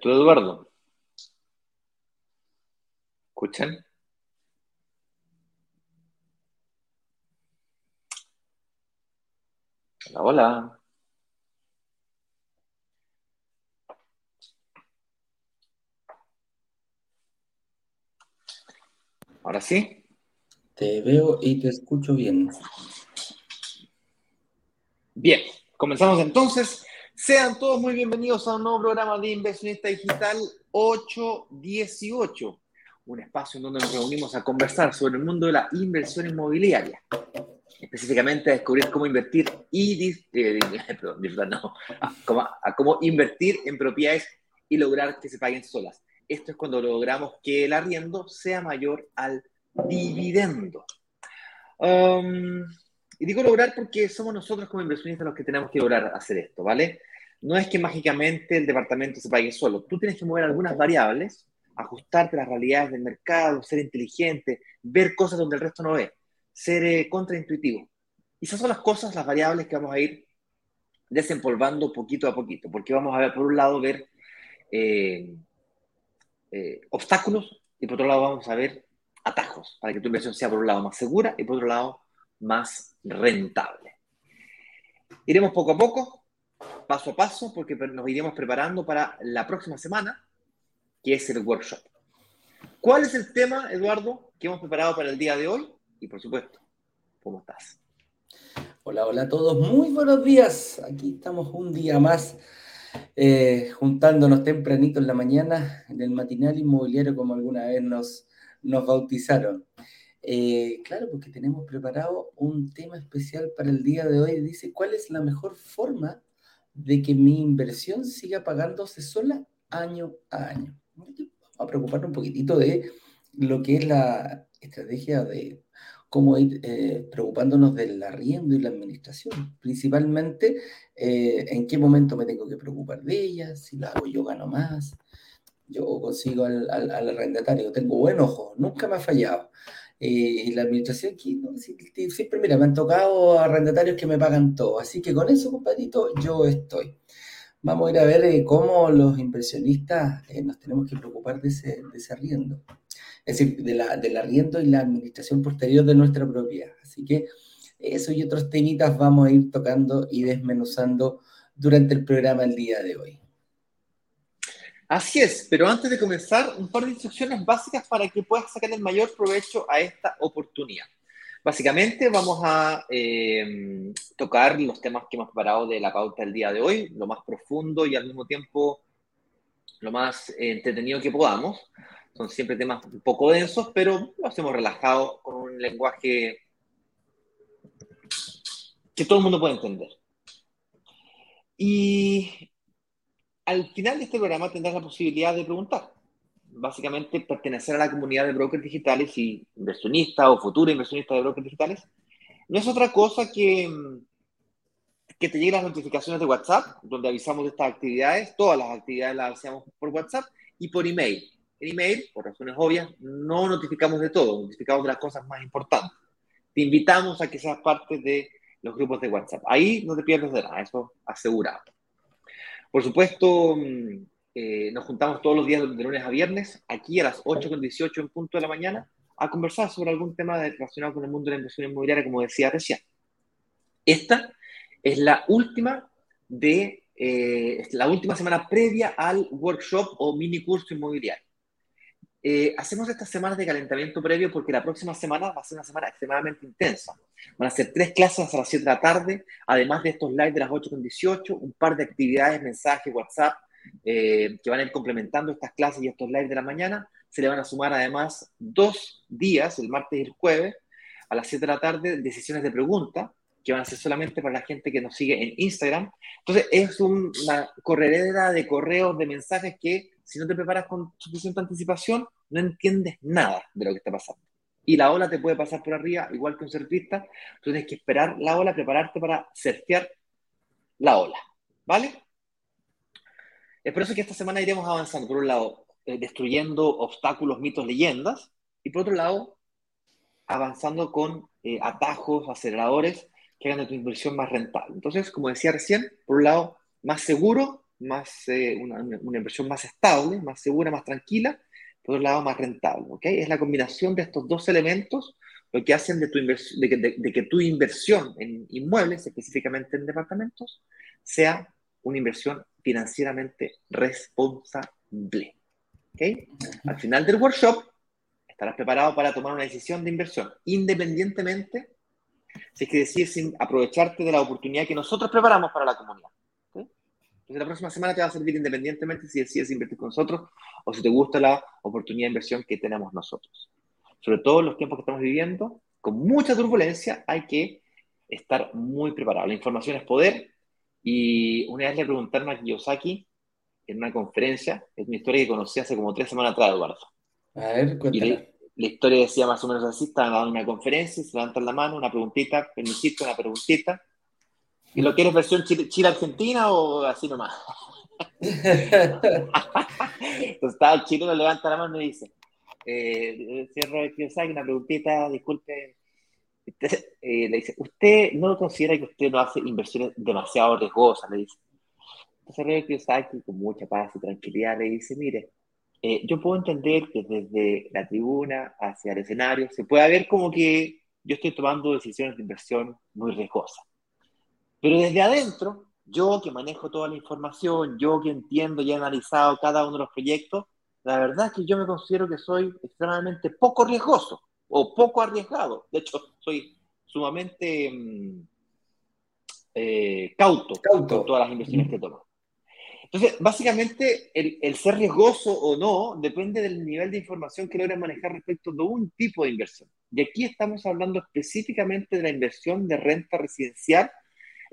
Tú, Eduardo. ¿Escuchan? Hola, hola. Ahora sí. Te veo y te escucho bien. Bien, comenzamos entonces. Sean todos muy bienvenidos a un nuevo programa de Inversionista Digital 818, un espacio en donde nos reunimos a conversar sobre el mundo de la inversión inmobiliaria, específicamente a descubrir cómo invertir y eh, perdón, no, a cómo invertir en propiedades y lograr que se paguen solas. Esto es cuando logramos que el arriendo sea mayor al dividendo. Um, y digo lograr porque somos nosotros como inversionistas los que tenemos que lograr hacer esto, ¿vale? No es que mágicamente el departamento se pague solo. Tú tienes que mover algunas variables, ajustarte a las realidades del mercado, ser inteligente, ver cosas donde el resto no ve, ser eh, contraintuitivo. Y esas son las cosas, las variables que vamos a ir desempolvando poquito a poquito, porque vamos a ver, por un lado, ver eh, eh, obstáculos y por otro lado vamos a ver atajos para que tu inversión sea por un lado más segura y por otro lado más rentable. Iremos poco a poco, paso a paso, porque nos iremos preparando para la próxima semana, que es el workshop. ¿Cuál es el tema, Eduardo, que hemos preparado para el día de hoy? Y por supuesto, ¿cómo estás? Hola, hola a todos, muy buenos días. Aquí estamos un día más eh, juntándonos tempranito en la mañana en el matinal inmobiliario como alguna vez nos, nos bautizaron. Eh, claro, porque tenemos preparado un tema especial para el día de hoy. Dice, ¿cuál es la mejor forma de que mi inversión siga pagándose sola año a año? Vamos a preocuparnos un poquitito de lo que es la estrategia de cómo ir eh, preocupándonos del arriendo y la administración. Principalmente, eh, en qué momento me tengo que preocupar de ella, si la hago yo gano más, yo consigo al, al, al arrendatario, tengo buen ojo, nunca me ha fallado. Eh, la administración aquí, ¿no? siempre, mira, me han tocado arrendatarios que me pagan todo. Así que con eso, compadrito, yo estoy. Vamos a ir a ver eh, cómo los inversionistas eh, nos tenemos que preocupar de ese, de ese arriendo. Es decir, de la, del arriendo y la administración posterior de nuestra propiedad. Así que eso y otros temitas vamos a ir tocando y desmenuzando durante el programa el día de hoy. Así es, pero antes de comenzar, un par de instrucciones básicas para que puedas sacar el mayor provecho a esta oportunidad. Básicamente vamos a eh, tocar los temas que hemos preparado de la pauta del día de hoy, lo más profundo y al mismo tiempo lo más entretenido que podamos. Son siempre temas un poco densos, pero lo hacemos relajado con un lenguaje que todo el mundo puede entender. Y al final de este programa tendrás la posibilidad de preguntar. Básicamente, pertenecer a la comunidad de brokers digitales y inversionistas o futuros inversionistas de brokers digitales no es otra cosa que, que te lleguen las notificaciones de WhatsApp, donde avisamos de estas actividades. Todas las actividades las hacemos por WhatsApp y por email. En email, por razones obvias, no notificamos de todo, notificamos de las cosas más importantes. Te invitamos a que seas parte de los grupos de WhatsApp. Ahí no te pierdes de nada, eso asegurado. Por supuesto, mm, eh, nos juntamos todos los días de lunes a viernes, aquí a las 8.18 en punto de la mañana, a conversar sobre algún tema relacionado con el mundo de la inversión inmobiliaria, como decía recién. Esta es la última de eh, la última semana previa al workshop o mini curso inmobiliario. Eh, hacemos estas semanas de calentamiento previo porque la próxima semana va a ser una semana extremadamente intensa. Van a ser tres clases a las 7 de la tarde, además de estos live de las 8 con 18, un par de actividades, mensajes, WhatsApp, eh, que van a ir complementando estas clases y estos live de la mañana. Se le van a sumar además dos días, el martes y el jueves, a las 7 de la tarde, de sesiones de preguntas, que van a ser solamente para la gente que nos sigue en Instagram. Entonces, es una corredera de correos, de mensajes que si no te preparas con suficiente anticipación, no entiendes nada de lo que está pasando. Y la ola te puede pasar por arriba, igual que un surfista. Tú tienes que esperar la ola, prepararte para surfear la ola. ¿Vale? Es por eso que esta semana iremos avanzando. Por un lado, eh, destruyendo obstáculos, mitos, leyendas. Y por otro lado, avanzando con eh, atajos, aceleradores que hagan de tu inversión más rentable. Entonces, como decía recién, por un lado, más seguro más, eh, una, una, inversión más estable, más segura, más tranquila, por otro lado más rentable. ¿okay? Es la combinación de estos dos elementos lo que hacen de, tu de, que, de, que tu inversión en inmuebles, específicamente en departamentos, sea una inversión financieramente responsable. ¿okay? Al final del workshop estarás preparado para tomar una decisión de inversión, independientemente si es que decides aprovecharte de la oportunidad que nosotros preparamos para la comunidad. Entonces la próxima semana te va a servir independientemente si decides invertir con nosotros o si te gusta la oportunidad de inversión que tenemos nosotros. Sobre todo en los tiempos que estamos viviendo, con mucha turbulencia, hay que estar muy preparado. La información es poder y una vez le preguntaron a Kiyosaki en una conferencia, es una historia que conocí hace como tres semanas atrás, Eduardo. A ver, cuéntame. La, historia decía más o menos así, estaban dando una conferencia, se levantan la mano, una preguntita, permisito, una preguntita, ¿Y lo quieres versión Chile-Argentina o así nomás? Entonces estaba el chileno, levanta la mano y dice, eh, señor una preguntita, disculpe. Eh, le dice, ¿usted no considera que usted no hace inversiones demasiado riesgosas? Le dice. Entonces Robert Kiyosaki, con mucha paz y tranquilidad, le dice, mire, eh, yo puedo entender que desde la tribuna hacia el escenario se puede ver como que yo estoy tomando decisiones de inversión muy riesgosas. Pero desde adentro, yo que manejo toda la información, yo que entiendo y he analizado cada uno de los proyectos, la verdad es que yo me considero que soy extremadamente poco riesgoso o poco arriesgado. De hecho, soy sumamente mm, eh, cauto, cauto, con todas las inversiones que tomo. Entonces, básicamente, el, el, ser riesgoso o no depende del nivel de información que logres manejar respecto de un tipo de inversión. Y aquí estamos hablando específicamente de la inversión de renta residencial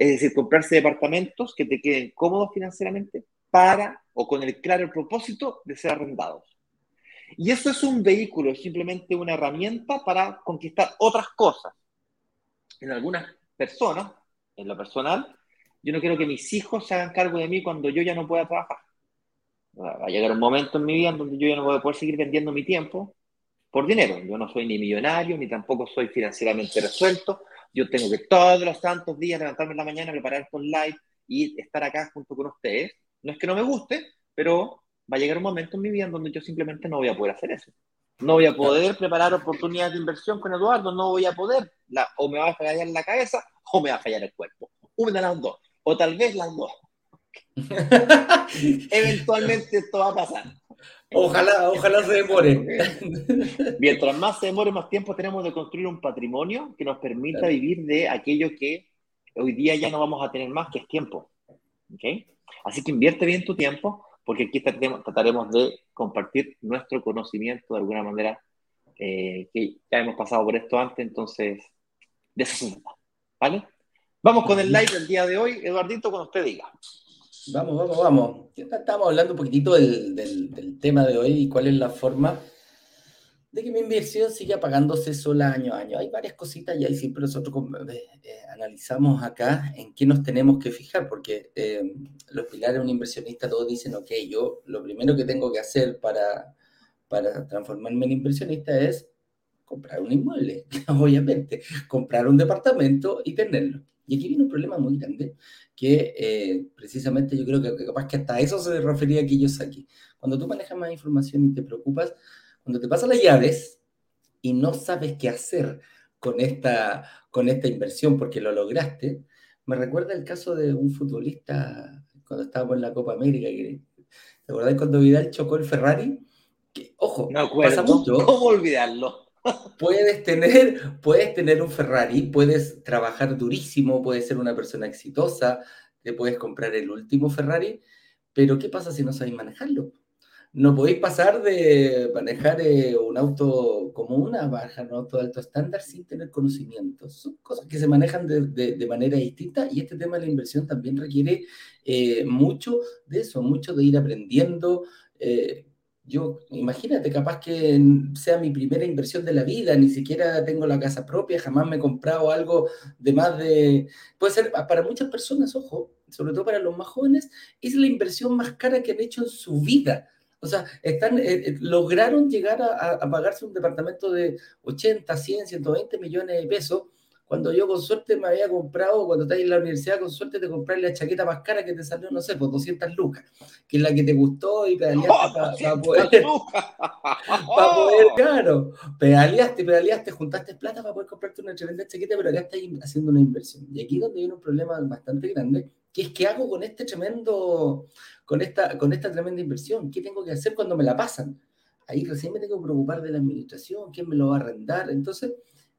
es decir, comprarse departamentos que te queden cómodos financieramente para o con el claro propósito de ser arrendados. Y eso es un vehículo, es simplemente una herramienta para conquistar otras cosas. En algunas personas, en lo personal, yo no quiero que mis hijos se hagan cargo de mí cuando yo ya no pueda trabajar. Va a llegar un momento en mi vida en donde yo ya no voy a poder seguir vendiendo mi tiempo por dinero. Yo no soy ni millonario, ni tampoco soy financieramente resuelto, yo tengo que todos los santos días levantarme en la mañana, preparar con live y estar acá junto con ustedes. No es que no me guste, pero va a llegar un momento en mi vida en donde yo simplemente no voy a poder hacer eso. No voy a poder preparar oportunidades de inversión con Eduardo, no voy a poder. La, o me va a fallar la cabeza o me va a fallar el cuerpo. Una de las dos. O tal vez las dos. Eventualmente esto va a pasar. Ojalá, ojalá se demore. Mientras más se demore, más tiempo tenemos de construir un patrimonio que nos permita vivir de aquello que hoy día ya no vamos a tener más, que es tiempo. ¿Okay? Así que invierte bien tu tiempo, porque aquí trataremos de compartir nuestro conocimiento de alguna manera, eh, que ya hemos pasado por esto antes, entonces, de eso se ¿Vale? Vamos con el live del día de hoy. Eduardito, cuando usted diga. Vamos, vamos, vamos. Estamos hablando un poquitito del, del, tema de hoy y cuál es la forma de que mi inversión siga pagándose sola año a año. Hay varias cositas y ahí siempre nosotros eh, eh, analizamos acá en qué nos tenemos que fijar, porque eh, los pilares de un inversionista todos dicen, ok, yo lo primero que tengo que hacer para, para transformarme en inversionista es comprar un inmueble, obviamente, comprar un departamento y tenerlo. Y aquí viene un problema muy grande, que eh, precisamente yo creo que, capaz que hasta eso se refería aquí. Cuando tú manejas más información y te preocupas, cuando te pasan las llaves y no sabes qué hacer con esta, con esta inversión porque lo lograste, me recuerda el caso de un futbolista cuando estábamos en la Copa América. ¿Te acordás cuando Vidal chocó el Ferrari? Que, ojo, no pasa mucho. ¿Cómo olvidarlo? Puedes tener, puedes tener un Ferrari, puedes trabajar durísimo, puedes ser una persona exitosa, te puedes comprar el último Ferrari, pero ¿qué pasa si no sabéis manejarlo? No podéis pasar de manejar eh, un auto como una baja, un auto de alto estándar sin tener conocimientos. Son cosas que se manejan de, manera distinta y este tema de la inversión también requiere eh, mucho de eso, mucho de ir aprendiendo. Eh, yo, imagínate, capaz que sea mi primera inversión de la vida, ni siquiera tengo la casa propia, jamás me he comprado algo de más de... Puede ser, para muchas personas, ojo, sobre todo para los más jóvenes, es la inversión más cara que han hecho en su vida. O sea, están, eh, eh, lograron llegar a, a, pagarse un departamento de 80, 100, 120 millones de pesos cuando yo con suerte me había comprado, cuando estás en la universidad, con suerte te compras la chaqueta más cara que te salió, no sé, por 200 lucas, que es la que te gustó y pedaleaste ¡Oh, para 200 poder, para poder, claro, pedaleaste, pedaleaste, juntaste plata para poder comprarte una tremenda chaqueta, pero acá estás haciendo una inversión. Y aquí es donde viene un problema bastante grande, que es qué hago con este tremendo, con esta, con esta tremenda inversión, qué tengo que hacer cuando me la pasan. Ahí recién me tengo que preocupar de la administración, quién me lo va a arrendar. Entonces,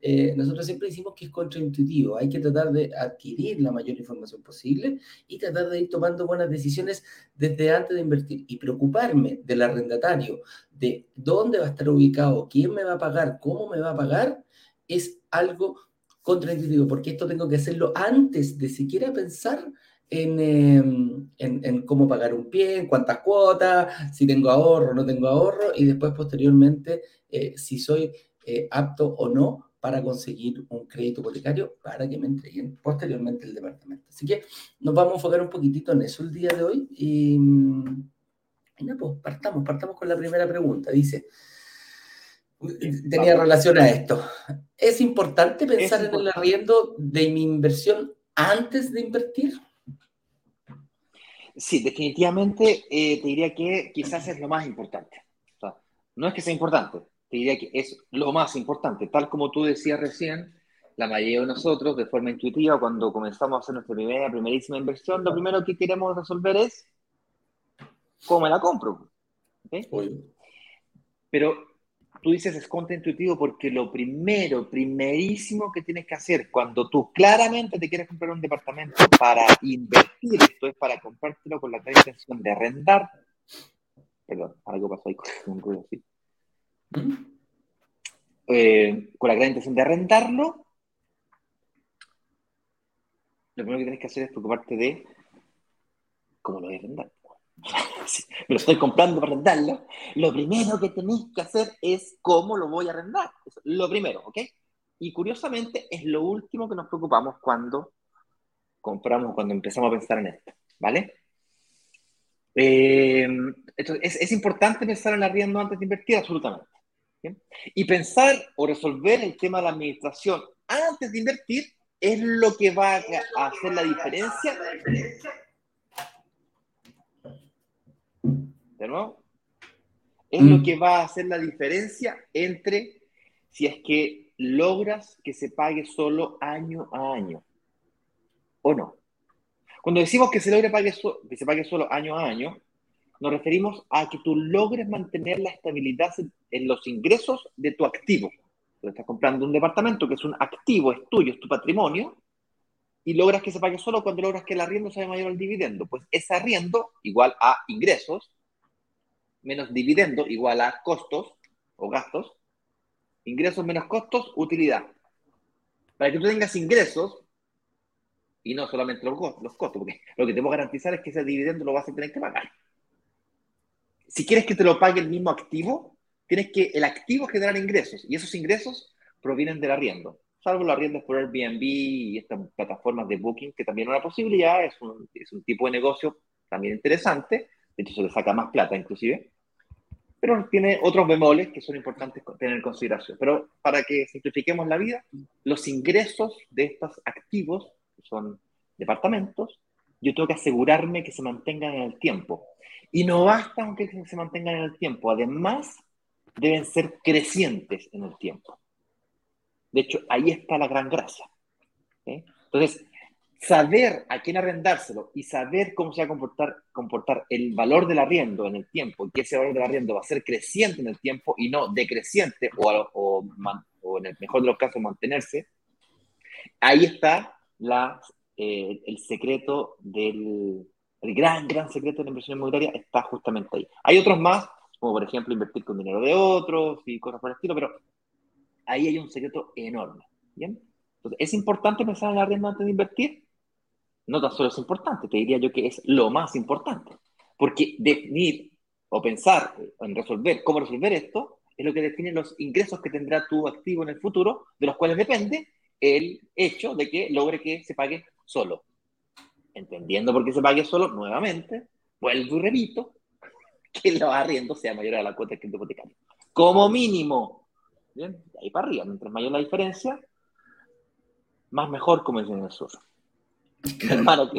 eh, nosotros siempre decimos que es contraintuitivo. Hay que tratar de adquirir la mayor información posible y tratar de ir tomando buenas decisiones desde antes de invertir. Y preocuparme del arrendatario, de dónde va a estar ubicado, quién me va a pagar, cómo me va a pagar, es algo contraintuitivo, porque esto tengo que hacerlo antes de siquiera pensar en, em, en, cómo pagar un pie, en cuántas cuotas, si tengo ahorro o no tengo ahorro, y después posteriormente eh, si soy eh, apto o no para conseguir un crédito hipotecario para que me entreguen posteriormente el departamento. Así que nos vamos a enfocar un poquitito en eso el día de hoy. Y, y no, pues partamos, partamos con la primera pregunta. Dice, tenía relación a esto. ¿Es importante pensar en el arriendo de mi inversión antes de invertir? Sí, definitivamente eh, te diría que quizás es lo más importante. O sea, no es que sea importante, te diría que es lo más importante. Tal como tú decías recién, la mayoría de nosotros, de forma intuitiva, cuando comenzamos a hacer nuestra primera, primerísima inversión, lo primero que queremos resolver es cómo me la compro. ¿okay? Pero tú dices es contraintuitivo porque lo primero, primerísimo que tienes que hacer cuando tú claramente te quieres comprar un departamento para invertir, esto es para comprártelo con la intención de arrendar. Perdón, algo pasó ahí con un ruido así eh, con la gran intención de arrendarlo, lo primero que tienes que hacer es preocuparte de cómo lo voy a arrendar. me lo estoy comprando para arrendarlo, lo primero que tenéis que hacer es cómo lo voy a arrendar. lo primero, ¿ok? Y curiosamente es lo último que nos preocupamos cuando compramos, cuando empezamos a pensar en esto, ¿vale? Eh, es, importante pensar en arriendo antes de invertir, absolutamente. Y pensar o resolver el tema de la administración antes de invertir es lo que va a hacer la diferencia. ¿De nuevo? Es lo mm. que va a hacer la diferencia entre si es que logras que se pague solo año a año o no. Cuando decimos que se logre pague que se pague solo año a año, nos referimos a que tú logres mantener la estabilidad en los ingresos de tu activo. Tú estás comprando un departamento que es un activo, es tuyo, es tu patrimonio, y logras que se pague solo cuando logras que el arriendo sea mayor al dividendo. Pues ese arriendo igual a ingresos, menos dividendo igual a costos o gastos, ingresos menos costos, utilidad. Para que tú tengas ingresos, y no solamente los, los costos, porque lo que te puedo garantizar es que ese dividendo lo vas a tener que pagar si quieres que te lo pague el mismo activo, tienes que el activo generar ingresos y esos ingresos provienen del arriendo. Salvo los arriendos por Airbnb y estas plataformas de booking, que también es una posibilidad, es un, es un tipo de negocio también interesante, entonces le saca más plata inclusive, pero tiene otros bemoles que son importantes tener en consideración. Pero para que simplifiquemos la vida, los ingresos de estos activos, que son departamentos, yo tengo que asegurarme que se mantengan en el tiempo. Y no basta aunque se mantengan en el tiempo, además deben ser crecientes en el tiempo. De hecho, ahí está la gran gracia. Entonces, saber a quién arrendárselo y saber cómo se va a comportar, comportar el valor del arriendo en el tiempo y que ese valor del arriendo va a ser creciente en el tiempo y no decreciente o, o, o en el mejor de los casos mantenerse, ahí está la, eh, el secreto del, el gran, gran secreto de la inversión inmobiliaria está justamente ahí. Hay otros más, como por ejemplo invertir con dinero de otros y cosas por el estilo, pero ahí hay un secreto enorme. ¿bien? Entonces, ¿es importante pensar en la arriendo antes de invertir? No tan solo es importante, te diría yo que es lo más importante. Porque definir o pensar en resolver cómo resolver esto es lo que define los ingresos que tendrá tu activo en el futuro, de los cuales depende el hecho de que logre que se pague solo entendiendo por qué se pague solo, nuevamente, vuelvo y repito, que los arriendos sea mayor a la cuota del crédito hipotecario. Como mínimo. Bien, de ahí para arriba, mientras mayor la diferencia, más mejor, como dicen en el sur. Mi hermano,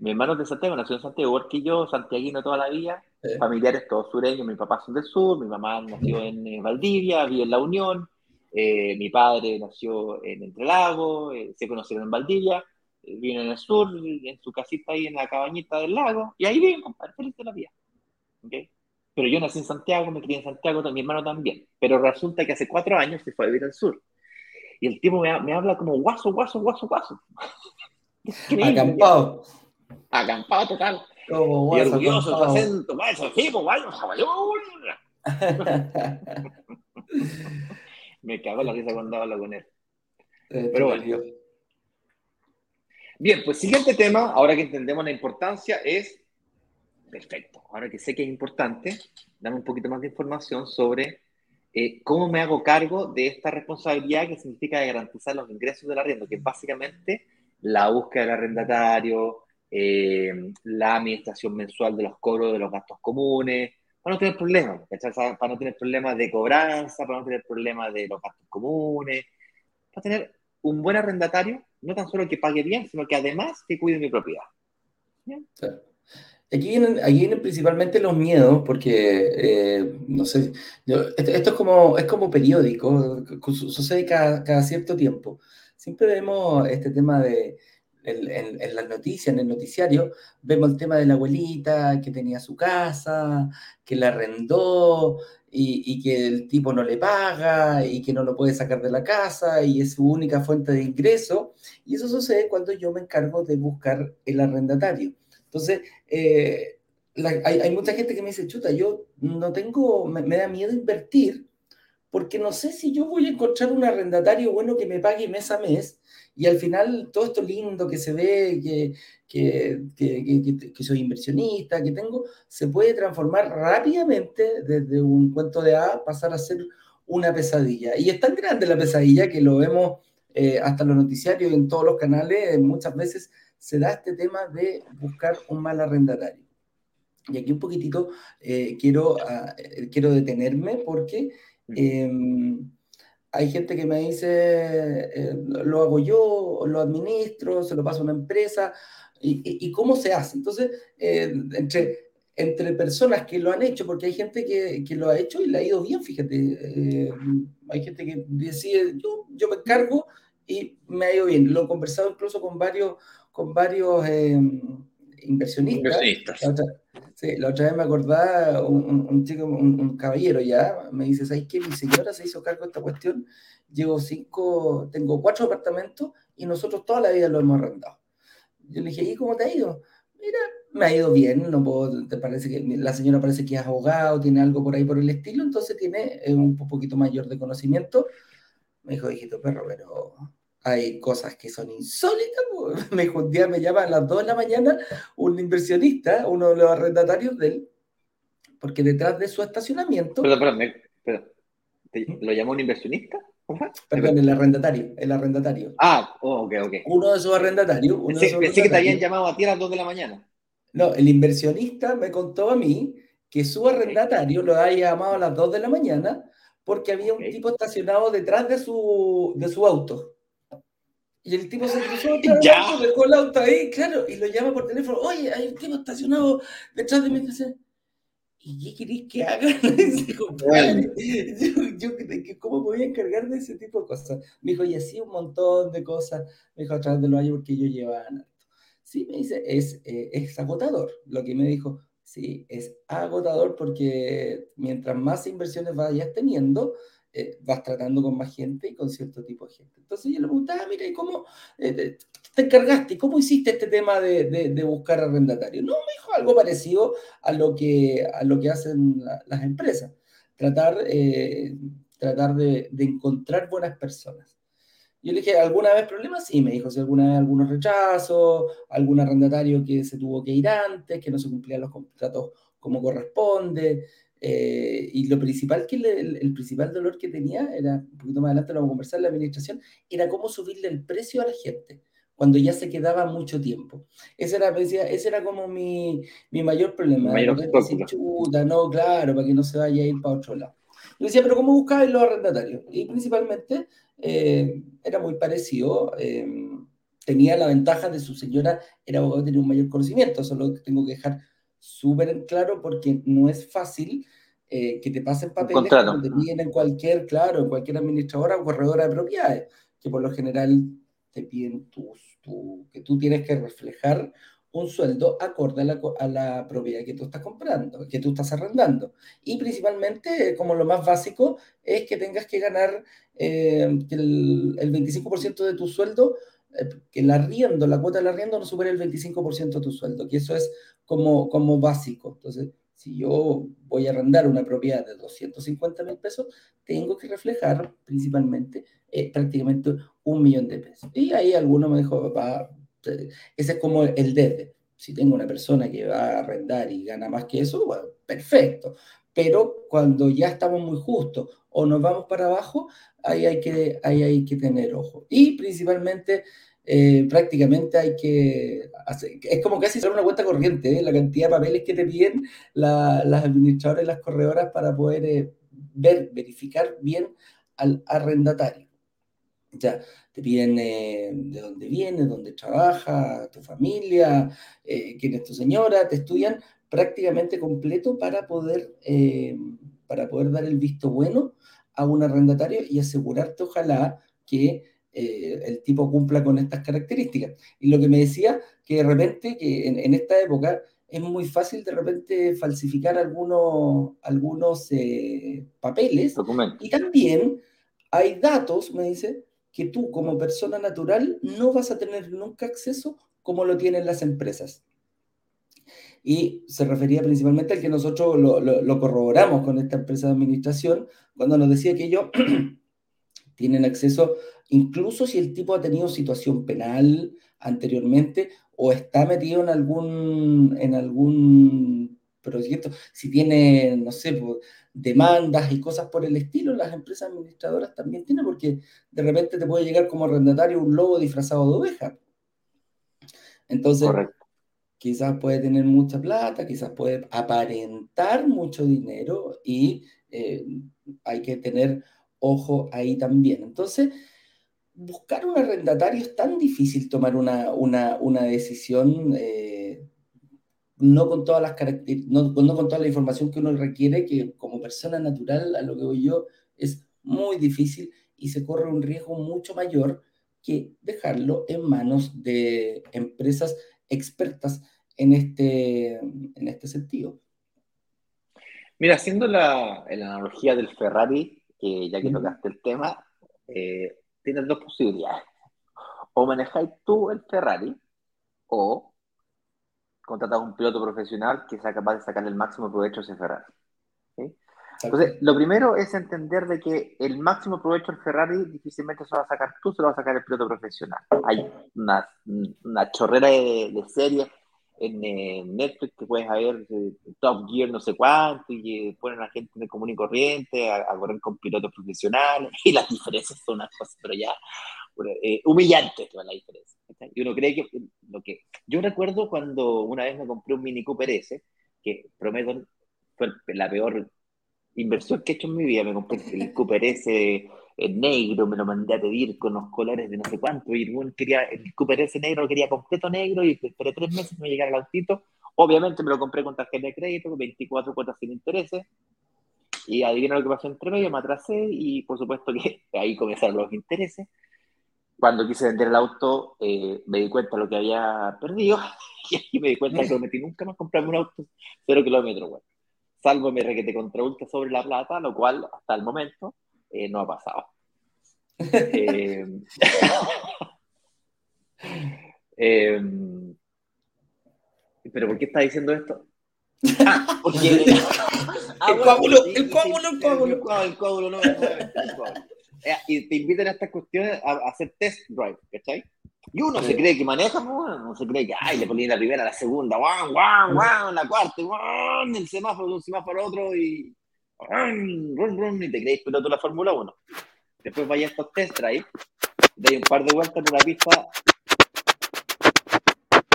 mi hermano es de Santiago, nació en Santiago, igual que yo, santiaguino toda la vida, familiares todos sureños, mi papá son del sur, mi mamá nació en eh, Valdivia, vive en La Unión, eh, mi padre nació en Entre Lagos, eh, se conocieron en Valdivia, viven en el sur, en su casita ahí en la cabañita del lago, y ahí viven, compadre, feliz de la vida. Pero yo nací en Santiago, me crié en Santiago, mi hermano también. Pero resulta que hace cuatro años se fue a vivir al sur. Y el tipo me, me habla como guaso, guaso, guaso, guaso. Acampado. Acampado total. Como y orgulloso tu acento, guaso, tipo, guaso, Me cago en la risa cuando hablo con él. Eh, Pero bueno. Bien, pues siguiente tema, ahora que entendemos la importancia, es, perfecto, ahora que sé que es importante, dame un poquito más de información sobre eh, cómo me hago cargo de esta responsabilidad que significa garantizar los ingresos del arriendo, que es básicamente la búsqueda del arrendatario, eh, la administración mensual de los cobros de los gastos comunes, para no tener problemas, para no tener problemas de cobranza, para no tener problemas de los gastos comunes, para tener un buen arrendatario no tan solo que pague bien, sino que además que cuide mi propiedad. Aquí vienen, aquí vienen principalmente los miedos, porque, eh, no sé, esto, es, como, es como periódico, sucede cada, cada, cierto tiempo. Siempre vemos este tema de, en, en, las noticias, en el noticiario, vemos el tema de la abuelita que tenía su casa, que la arrendó, y, que el tipo no le paga y que no lo puede sacar de la casa y es su única fuente de ingreso. Y eso sucede cuando yo me encargo de buscar el arrendatario. Entonces, eh, hay, mucha gente que me dice, chuta, yo no tengo, me, me, da miedo invertir porque no sé si yo voy a encontrar un arrendatario bueno que me pague mes a mes y al final todo esto lindo que se ve, que, que, que, que, soy inversionista, que tengo, se puede transformar rápidamente desde un cuento de A pasar a ser una pesadilla. Y es tan grande la pesadilla que lo vemos eh, hasta los noticiarios en todos los canales, muchas veces se da este tema de buscar un mal arrendatario. Y aquí un poquitito eh, quiero, uh, quiero detenerme porque hay gente que me dice, eh, lo hago yo, lo administro, se lo paso a una empresa, y, cómo se hace. Entonces, eh, entre, entre personas que lo han hecho, porque hay gente que, que lo ha hecho y le ha ido bien, fíjate, eh, hay gente que decide, yo, yo me encargo y me ha ido bien. Lo he conversado incluso con varios, con varios inversionistas. Sí, la otra vez me acordaba un, chico, un, caballero ya, me dice, ¿sabes qué? Mi señora se hizo cargo de esta cuestión, llevo cinco, tengo cuatro apartamentos y nosotros toda la vida lo hemos arrendado. Yo le dije, ¿y cómo te ha ido? Mira, me ha ido bien, no puedo, te parece que la señora parece que es abogado, tiene algo por ahí por el estilo, entonces tiene eh, un poquito mayor de conocimiento. Me dijo, hijito perro, pero hay cosas que son insólitas. Me un día me llama a las 2 de la mañana un inversionista, uno de los arrendatarios de él, porque detrás de su estacionamiento. Perdón, perdón, ¿Mm? ¿Lo llamó un inversionista? Perdón, el arrendatario, el arrendatario. Ah, oh, ok, ok. Uno de sus arrendatarios. pensé, que te habían llamado a ti a las 2 de la mañana. No, el inversionista me contó a mí que su arrendatario lo había llamado a las 2 de la mañana porque había un tipo estacionado detrás de su, de su auto. Y el tipo se cruzó ya. dejó el auto ahí, claro, y lo llama por teléfono. Oye, hay un tipo estacionado detrás de mi casa. ¿Y qué querés que haga? yo, yo, ¿Cómo me voy a encargar de ese tipo de cosas? Me dijo, y así un montón de cosas. Me dijo, a través de los años, porque yo llevaba Sí, me dice, es, eh, es agotador. Lo que me dijo, sí, es agotador porque mientras más inversiones vayas teniendo, eh, vas tratando con más gente y con cierto tipo de gente. Entonces yo le preguntaba, mira, ¿y cómo eh, te encargaste? ¿Cómo hiciste este tema de, de, buscar arrendatario? No, me dijo algo parecido a lo que, a lo que hacen las empresas. Tratar, eh, tratar de, encontrar buenas personas. Yo le dije, ¿alguna vez problemas? Sí, me dijo, alguna vez algunos rechazos, algún arrendatario que se tuvo que ir antes, que no se cumplían los contratos como corresponde, eh, y lo principal que el, principal dolor que tenía era, un poquito más adelante lo vamos a conversar la administración, era cómo subirle el precio a la gente cuando ya se quedaba mucho tiempo. Ese era, ese era como mi, mi mayor problema. Mayor chuta, no, claro, para que no se vaya a ir para otro lado. Yo decía, pero ¿cómo buscabas los arrendatarios? Y principalmente eh, era muy parecido. Eh, tenía la ventaja de su señora, era abogado, tenía un mayor conocimiento. Solo tengo que dejar súper claro porque no es fácil eh, que te pasen papeles que te piden en cualquier, claro, en cualquier administradora o corredora de propiedades, que por lo general te piden tus, que tú tienes que reflejar un sueldo acorde a la, propiedad que tú estás comprando, que tú estás arrendando. Y principalmente, como lo más básico, es que tengas que ganar eh, el, 25% de tu sueldo, eh, que el arriendo, la cuota del arriendo no supere el 25% de tu sueldo, que eso es como, como básico. Entonces, si yo voy a arrendar una propiedad de 250 mil pesos, tengo que reflejar principalmente eh, prácticamente un millón de pesos. Y ahí alguno me dijo, va, ese es como el debe. Si tengo una persona que va a arrendar y gana más que eso, bueno, perfecto. Pero cuando ya estamos muy justos o nos vamos para abajo, ahí hay que, ahí hay que tener ojo. Y principalmente, eh, prácticamente hay que hacer, es como casi hacer una cuenta corriente, ¿eh? la cantidad de papeles que te piden las administradoras y las corredoras para poder eh, ver, verificar bien al arrendatario. Ya, te piden de dónde vienes, dónde trabaja, tu familia, quién es tu señora, te estudian prácticamente completo para poder, para poder dar el visto bueno a un arrendatario y asegurarte, ojalá, que el tipo cumpla con estas características. Y lo que me decía, que de repente, que en, esta época es muy fácil de repente falsificar algunos, algunos papeles. Y también hay datos, me dice, que tú como persona natural no vas a tener nunca acceso como lo tienen las empresas. Y se refería principalmente al que nosotros lo, corroboramos con esta empresa de administración, cuando nos decía que ellos tienen acceso, incluso si el tipo ha tenido situación penal anteriormente o está metido en algún, en algún proyecto, si tiene, no sé, pues, demandas y cosas por el estilo, las empresas administradoras también tienen, porque de repente te puede llegar como arrendatario un lobo disfrazado de oveja. Entonces, quizás puede tener mucha plata, quizás puede aparentar mucho dinero y eh, hay que tener ojo ahí también. Entonces, buscar un arrendatario es tan difícil tomar una, una, decisión. Eh, no con todas las características, no, con toda la información que uno requiere, que como persona natural, a lo que voy yo, es muy difícil y se corre un riesgo mucho mayor que dejarlo en manos de empresas expertas en este, en este sentido. Mira, haciendo la, analogía del Ferrari, que ya que tocaste el tema, eh, tienes dos posibilidades. O manejáis tú el Ferrari, o contratar a un piloto profesional que sea capaz de sacarle el máximo provecho a ese Ferrari. Entonces, lo primero es entender de que el máximo provecho al Ferrari difícilmente se lo va a sacar tú, se lo va a sacar el piloto profesional. Hay una, una chorrera de, de series en Netflix que puedes ver Top Gear no sé cuánto y que ponen a gente de común y corriente a, correr con pilotos profesionales y las diferencias son unas cosas, pero ya eh, humillantes la diferencia. Y uno cree que lo que... Yo recuerdo cuando una vez me compré un Mini Cooper S, que prometo fue la peor inversión que he hecho en mi vida, me compré el Cooper S negro, me lo mandé a pedir con los colores de no sé cuánto, y el, quería, el Cooper S negro lo quería completo negro, y esperé tres meses me llegara el autito, obviamente me lo compré con tarjeta de crédito, 24 cuotas sin intereses, y adivina lo que pasó entre medio, me atrasé, y por supuesto que ahí comenzaron los intereses, cuando quise vender el auto, eh, me di cuenta de lo que había perdido y ahí me di cuenta que prometí nunca más comprarme un auto cero kilómetros, bueno. Salvo me requete contra ultra sobre la plata, lo cual hasta el momento eh, no ha pasado. eh, em, ¿Pero por qué está diciendo esto? Ah, porque... el coágulo, el coágulo, el coágulo. El coágulo, no, el coágulo. Eh, y te invitan a estas cuestiones a, hacer test drive, ¿cachai? Y uno se cree que maneja, uno se cree que, ay, le ponía la primera, la segunda, guau, guau, guau, la cuarta, guau, el semáforo de un semáforo otro y run, run, run, y te crees piloto la Fórmula 1. Después vaya a estos test drive, de un par de vueltas por la pista,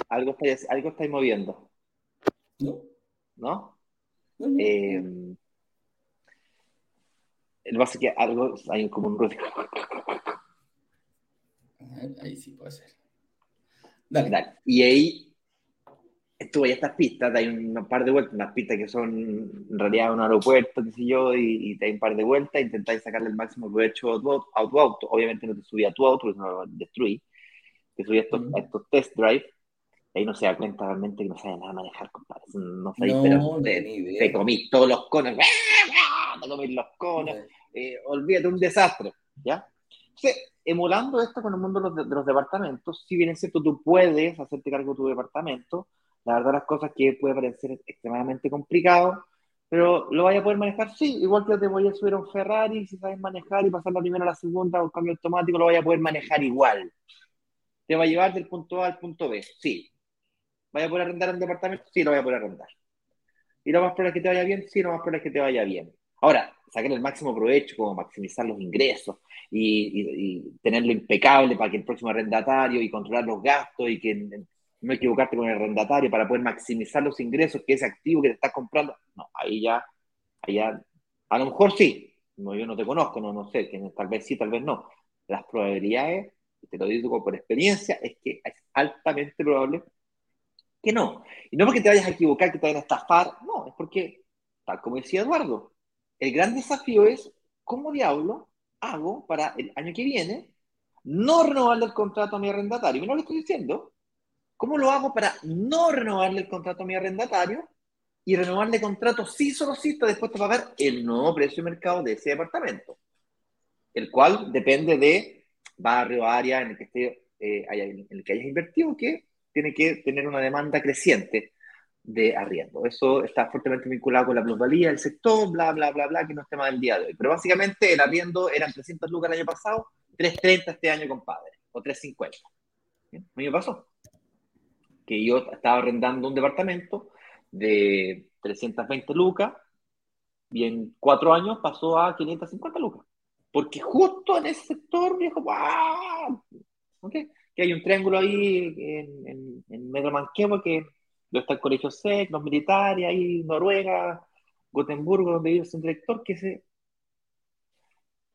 algo estáis, algo estáis moviendo. ¿No? ¿No? no, no. Eh, el base que algo, hay como un ruido. Ahí sí puede ser. Dale. Dale. Y ahí estuve ya estas pistas, hay un par de vueltas, unas pistas que son en realidad un aeropuerto, qué sé yo, y, y te hay un par de vueltas, intentáis sacarle el máximo provecho a tu auto, Obviamente no te subí a tu auto, porque no lo destruí. Te subí a estos, estos test drive, ahí no se da cuenta realmente que no sabe nada manejar, compadre. No sabéis, pero te, te, comís todos los conos, te comís los conos, eh, olvídate, un desastre, ¿ya? Entonces, emulando esto con el mundo de los, de los departamentos, si bien es cierto, tú puedes hacerte cargo de tu departamento, la verdad las cosas que puede parecer extremadamente complicado, pero lo vaya a poder manejar, sí, igual que te voy a subir a un Ferrari, si sabes manejar y pasar la primera a la segunda o cambio automático, lo vaya a poder manejar igual. Te va a llevar del punto A al punto B, sí. ¿Vaya a poder arrendar un departamento? Sí, lo voy a poder arrendar. ¿Y lo más probable es que te vaya bien? Sí, lo más probable es que te vaya bien. Ahora, sacar el máximo provecho, como maximizar los ingresos y, tenerlo impecable para que el próximo arrendatario y controlar los gastos y que no equivocarte con el arrendatario para poder maximizar los ingresos que ese activo que te estás comprando. No, ahí ya, ahí ya, a lo mejor sí, no, yo no te conozco, no, no sé, tal vez sí, tal vez no. Las probabilidades, te lo digo por experiencia, es que es altamente probable que no. Y no porque te vayas a equivocar, que te vayan a estafar, no, es porque, tal como decía Eduardo, el gran desafío es cómo diablo hago para el año que viene no renovarle el contrato a mi arrendatario. Mira lo estoy diciendo. ¿Cómo lo hago para no renovarle el contrato a mi arrendatario y renovarle contrato sí solo si está dispuesto a pagar el nuevo precio de mercado de ese departamento? El cual depende de barrio, área en el que, esté, eh, en el que hayas invertido, que tiene que tener una demanda creciente de arriendo. Eso está fuertemente vinculado con la plusvalía del sector, bla, bla, bla, bla, que no es tema del día de hoy. Pero básicamente el arriendo eran 300 lucas el año pasado, 330 este año, compadre, o 350. ¿Bien? ¿Me pasó? que yo estaba arrendando un departamento de 320 lucas y en cuatro años pasó a 550 lucas. Porque justo en ese sector, viejo, ¡wow! ¿Okay? que hay un triángulo ahí en, en, en Metro Manquehue, que donde está el Colegio SEC, los militares, ahí Noruega, Gotemburgo, donde vive el director, que se...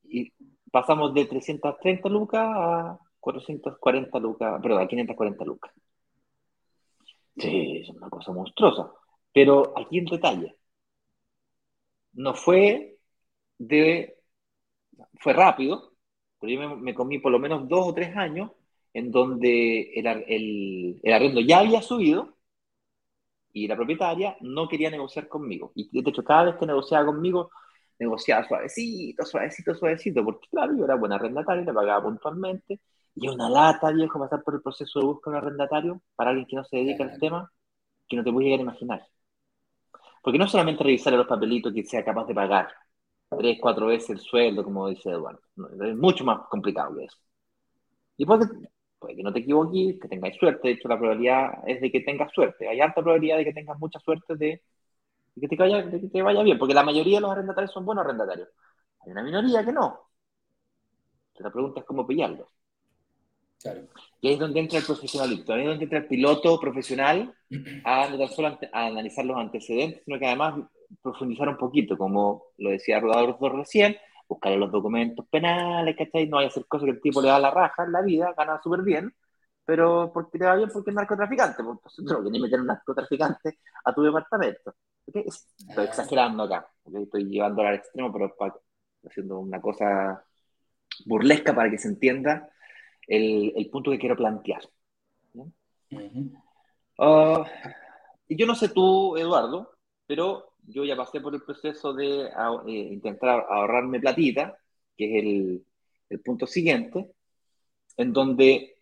Y pasamos de 330 lucas a 440 lucas, perdón, a 540 lucas. Sí, es una cosa monstruosa. Pero aquí en detalle. No fue de. Fue rápido, pero yo me, comí por lo menos dos o tres años en donde el, el, el arrendo ya había subido y la propietaria no quería negociar conmigo. Y de hecho, cada vez que negociaba conmigo, negociaba suavecito, suavecito, suavecito, porque claro, yo era buena arrendataria, le pagaba puntualmente, y una lata, viejo, pasar por el proceso de búsqueda de un arrendatario para alguien que no se dedica al tema, que no te puede llegar a imaginar. Porque no solamente revisar los papelitos que sea capaz de pagar tres, cuatro veces el sueldo, como dice Eduardo. es mucho más complicado que eso. Y puede que, puede que no te equivoques, que tengáis suerte. De hecho, la probabilidad es de que tengas suerte. Hay alta probabilidad de que tengas mucha suerte de, que, te vaya, de que te vaya bien, porque la mayoría de los arrendatarios son buenos arrendatarios. Hay una minoría que no. la pregunta es cómo pillarlos. Y ahí es donde entra el profesionalismo, ahí es donde entra el piloto profesional a no solo a analizar los antecedentes, sino que además profundizar un poquito, como lo decía Rodolfo recién, buscar los documentos penales, ¿cachai? No vaya a hacer cosas que el tipo le da la raja en la vida, gana súper bien, pero porque te va bien porque es narcotraficante, pues entonces no quieres meter un narcotraficante a tu departamento. Estoy ah. exagerando acá, estoy llevando al extremo, pero haciendo una cosa burlesca para que se entienda el, punto que quiero plantear. Ah, y yo no sé tú, Eduardo, pero yo ya pasé por el proceso de ah, eh, intentar ahorrarme platita, que es el, el punto siguiente, en donde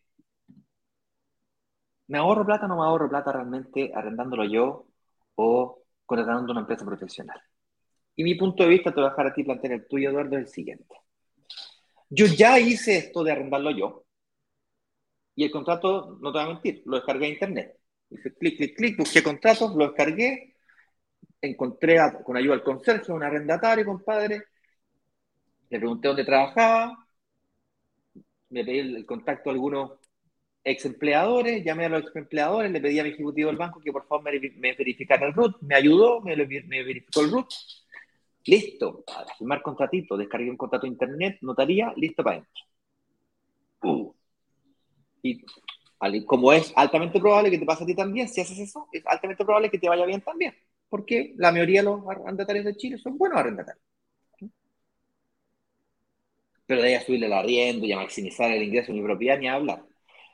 ¿Me ahorro plata o no me ahorro plata realmente arrendándolo yo o contratando una empresa profesional? Y mi punto de vista, te voy a dejar a ti plantear el tuyo, Eduardo, es el siguiente. Yo ya hice esto de arrendarlo yo, y el contrato, no te voy a mentir, lo descargué a internet. Hice clic, clic, clic, busqué contratos, lo descargué, encontré con ayuda del conserje un arrendatario, compadre, le pregunté dónde trabajaba, me pedí el, contacto a algunos ex empleadores, llamé a los ex empleadores, le pedí a mi ejecutivo del banco que por favor me, verificara el RUT, me ayudó, me, me verificó el RUT, Listo, para firmar contratito, descargué un contrato de internet, notaría, listo para adentro. Uh. Y como es altamente probable que te pase a ti también, si haces eso, es altamente probable que te vaya bien también, porque la mayoría de los arrendatarios de Chile son buenos arrendatarios. Pero de ahí a subirle el arriendo y a maximizar el ingreso en mi propiedad, ni hablar.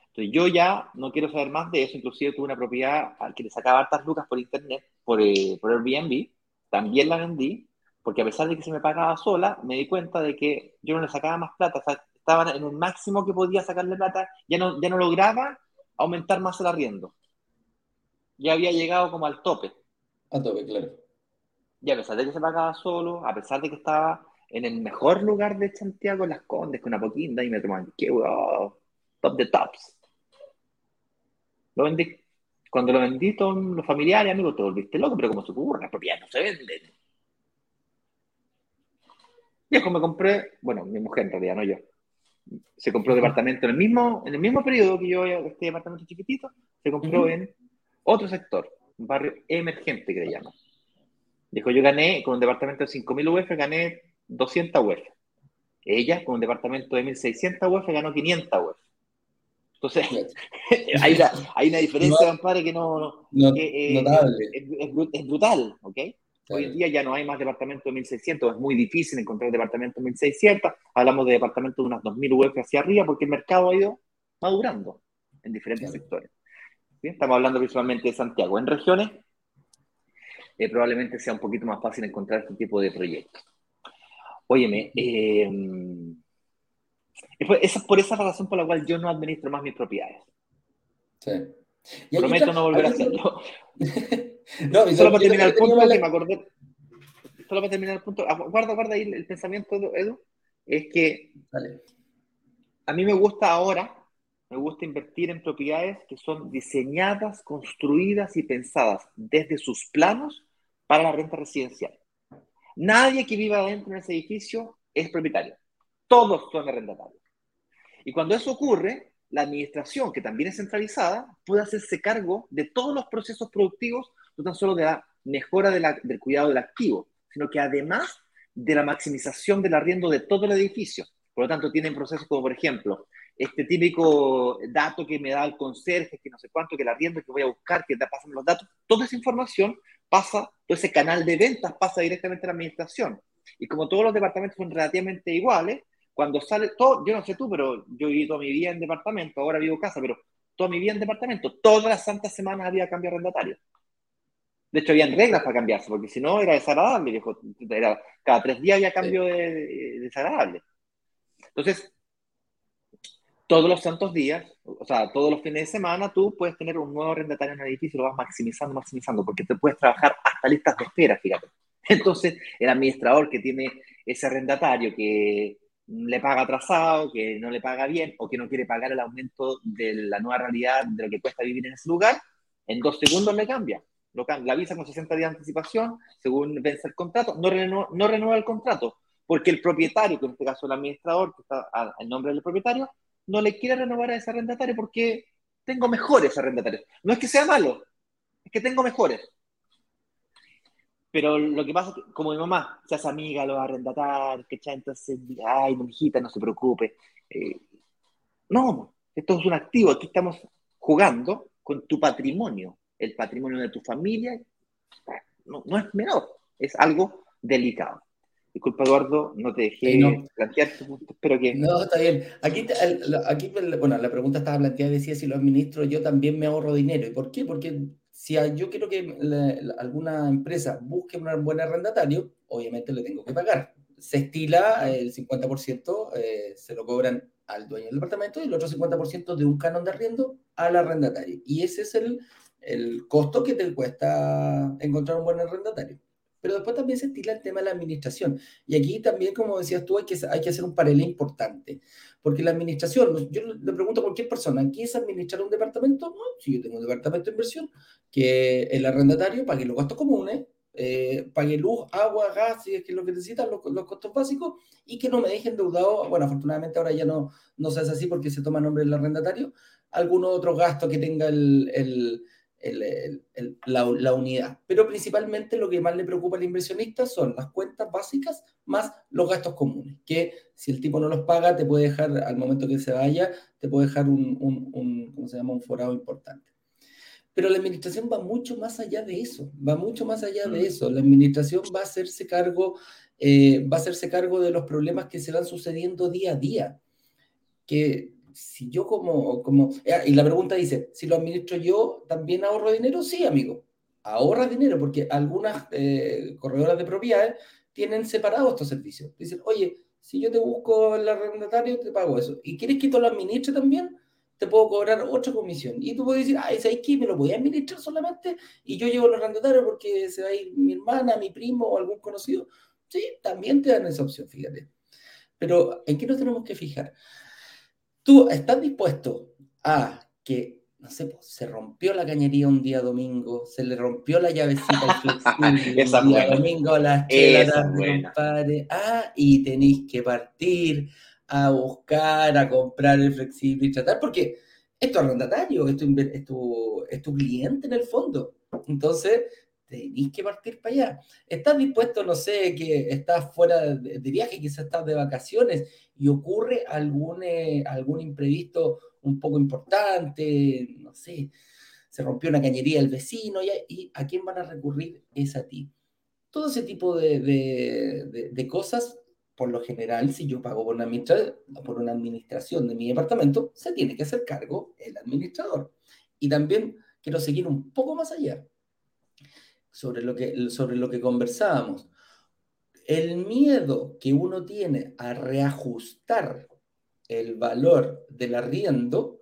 Entonces yo ya no quiero saber más de eso, inclusive tuve una propiedad al que le sacaba hartas lucas por internet, por, eh, por Airbnb, también la vendí, porque a pesar de que se me pagaba sola, me di cuenta de que yo no le sacaba más plata, o sea, estaba en el máximo que podía sacarle plata, ya no, ya no lograba aumentar más el arriendo. Ya había llegado como al tope. A tope, claro. Y a pesar de que se pagaba solo, a pesar de que estaba en el mejor lugar de Santiago, Las Condes, con una poquinda, y me tomaban, qué wow, top de tops. Lo vendí. Cuando lo vendí, todos los familiares, amigos, te volviste loco, pero como se ocurre, las propiedades no se venden. Y después me compré, bueno, mi mujer en realidad, no yo. Se compró departamento en el mismo, en el mismo periodo que yo, este departamento chiquitito, se compró en otro sector, un barrio emergente que le llaman. Dijo, yo gané con un departamento de 5.000 UF, gané 200 UF. Ella, con un departamento de 1.600 UF, ganó 500 UF. Entonces, hay, una, hay, una, diferencia, compadre, que no, no que, eh, es, es, brutal, ¿ok? Hoy en día ya no hay más departamentos de 1600, es muy difícil encontrar departamentos de 1600. Hablamos de departamentos de unas 2000 UF hacia arriba porque el mercado ha ido madurando en diferentes sectores. Estamos hablando principalmente de Santiago. En regiones, eh, probablemente sea un poquito más fácil encontrar este tipo de proyectos. Óyeme, eh, es por esa razón por la cual yo no administro más mis propiedades. Sí. Prometo no volver a hacerlo. no, solo para terminar el punto, que me acordé. Solo para terminar el punto. Guarda, guarda ahí el pensamiento, Edu. Es que a mí me gusta ahora, me gusta invertir en propiedades que son diseñadas, construidas y pensadas desde sus planos para la renta residencial. Nadie que viva dentro de ese edificio es propietario. Todos son arrendatarios. Y cuando eso ocurre, la administración, que también es centralizada, puede hacerse cargo de todos los procesos productivos, no tan solo de la mejora del cuidado del activo, sino que además de la maximización del arriendo de todo el edificio. Por lo tanto, tienen procesos como, por ejemplo, este típico dato que me da el conserje, que no sé cuánto, que el arriendo que voy a buscar, que pasando los datos, toda esa información pasa, todo ese canal de ventas pasa directamente a la administración. Y como todos los departamentos son relativamente iguales, cuando sale todo, yo no sé tú, pero yo viví toda mi vida en departamento, ahora vivo casa, pero toda mi vida en departamento, todas las santas semanas había cambio arrendatario. De hecho, habían reglas para cambiarse, porque si no era desagradable, era, cada tres días había cambio de, desagradable. Entonces, todos los santos días, o sea, todos los fines de semana, tú puedes tener un nuevo arrendatario en el edificio, lo vas maximizando, maximizando, porque te puedes trabajar hasta listas de espera, fíjate. Entonces, el administrador que tiene ese arrendatario que le paga atrasado, que no le paga bien o que no quiere pagar el aumento de la nueva realidad de lo que cuesta vivir en ese lugar, en dos segundos le cambia. Lo, la avisa con 60 días de anticipación, según vence el contrato, no, no renueva el contrato, porque el propietario, que en este caso el administrador, que está en nombre del propietario, no le quiere renovar a ese arrendatario porque tengo mejores arrendatarios. No es que sea malo, es que tengo mejores. Pero lo que pasa es que, como mi mamá se hace amiga, lo va a arrendatar, ¿cachai? Entonces, ay, no, hijita, no se preocupe. Eh, no, esto es un activo, aquí estamos jugando con tu patrimonio, el patrimonio de tu familia. No, no es menor, es algo delicado. Disculpa, Eduardo, no te dejé plantear tu punto, espero que... No, está bien. Aquí, aquí, bueno, la pregunta estaba planteada, decía si lo administro, yo también me ahorro dinero. ¿Y por qué? Porque si yo quiero que alguna empresa busque un buen arrendatario, obviamente le tengo que pagar. Se estila el 50%, eh, se lo cobran al dueño del departamento y el otro 50% de un canon de arriendo al arrendatario. Y ese es el, el costo que te cuesta encontrar un buen arrendatario. Pero después también se estila el tema de la administración. Y aquí también, como decías tú, hay que, hacer un paralelo importante. Porque la administración, yo le pregunto a cualquier persona, ¿qué es administrar un departamento? No, si yo tengo un departamento de inversión, que el arrendatario pague los gastos comunes, eh, pague luz, agua, gas, si es que es lo que necesitan, los, costos básicos, y que no me dejen deudado. Bueno, afortunadamente ahora ya no, no se hace así porque se toma nombre del arrendatario. Algunos otros gastos que tenga el, la, unidad. Pero principalmente lo que más le preocupa al inversionista son las cuentas básicas más los gastos comunes, que si el tipo no los paga, te puede dejar, al momento que se vaya, te puede dejar un, un, se llama? un forado importante. Pero la administración va mucho más allá de eso, va mucho más allá de mm. eso. La administración va a hacerse cargo, eh, va a hacerse cargo de los problemas que se van sucediendo día a día. Que si yo como, como, ah, y la pregunta dice, si lo administro yo, ¿también ahorro dinero? Sí, amigo, ahorra dinero, porque algunas eh, corredoras de propiedades tienen separados estos servicios. Dicen, oye, si yo te busco el arrendatario, te pago eso. ¿Y quieres que tú lo administre también? te puedo cobrar otra comisión. Y tú puedes decir, ay, ¿sabes qué? Me lo voy a administrar solamente y yo llevo los arrendatarios porque se va a ir mi hermana, mi primo o algún conocido. Sí, también te dan esa opción, fíjate. Pero, ¿en qué nos tenemos que fijar? Tú estás dispuesto a que, no sé, pues, se rompió la cañería un día domingo, se le rompió la llavecita flexible un día domingo a las 3 compadre. Ah, y tenéis que partir a buscar, a comprar el flexible y tratar, porque es tu arrendatario, es tu, es tu, cliente en el fondo. Entonces, tenéis que partir para allá. ¿Estás dispuesto, no sé, que estás fuera de, viaje, quizás estás de vacaciones y ocurre algún, eh, algún imprevisto un poco importante, no sé, se rompió una cañería del vecino y, a quién van a recurrir es a ti. Todo ese tipo de, de cosas por lo general, si yo pago por una, por una administración de mi departamento, se tiene que hacer cargo el administrador. Y también quiero seguir un poco más allá sobre lo que, sobre lo que conversábamos. El miedo que uno tiene a reajustar el valor del arriendo,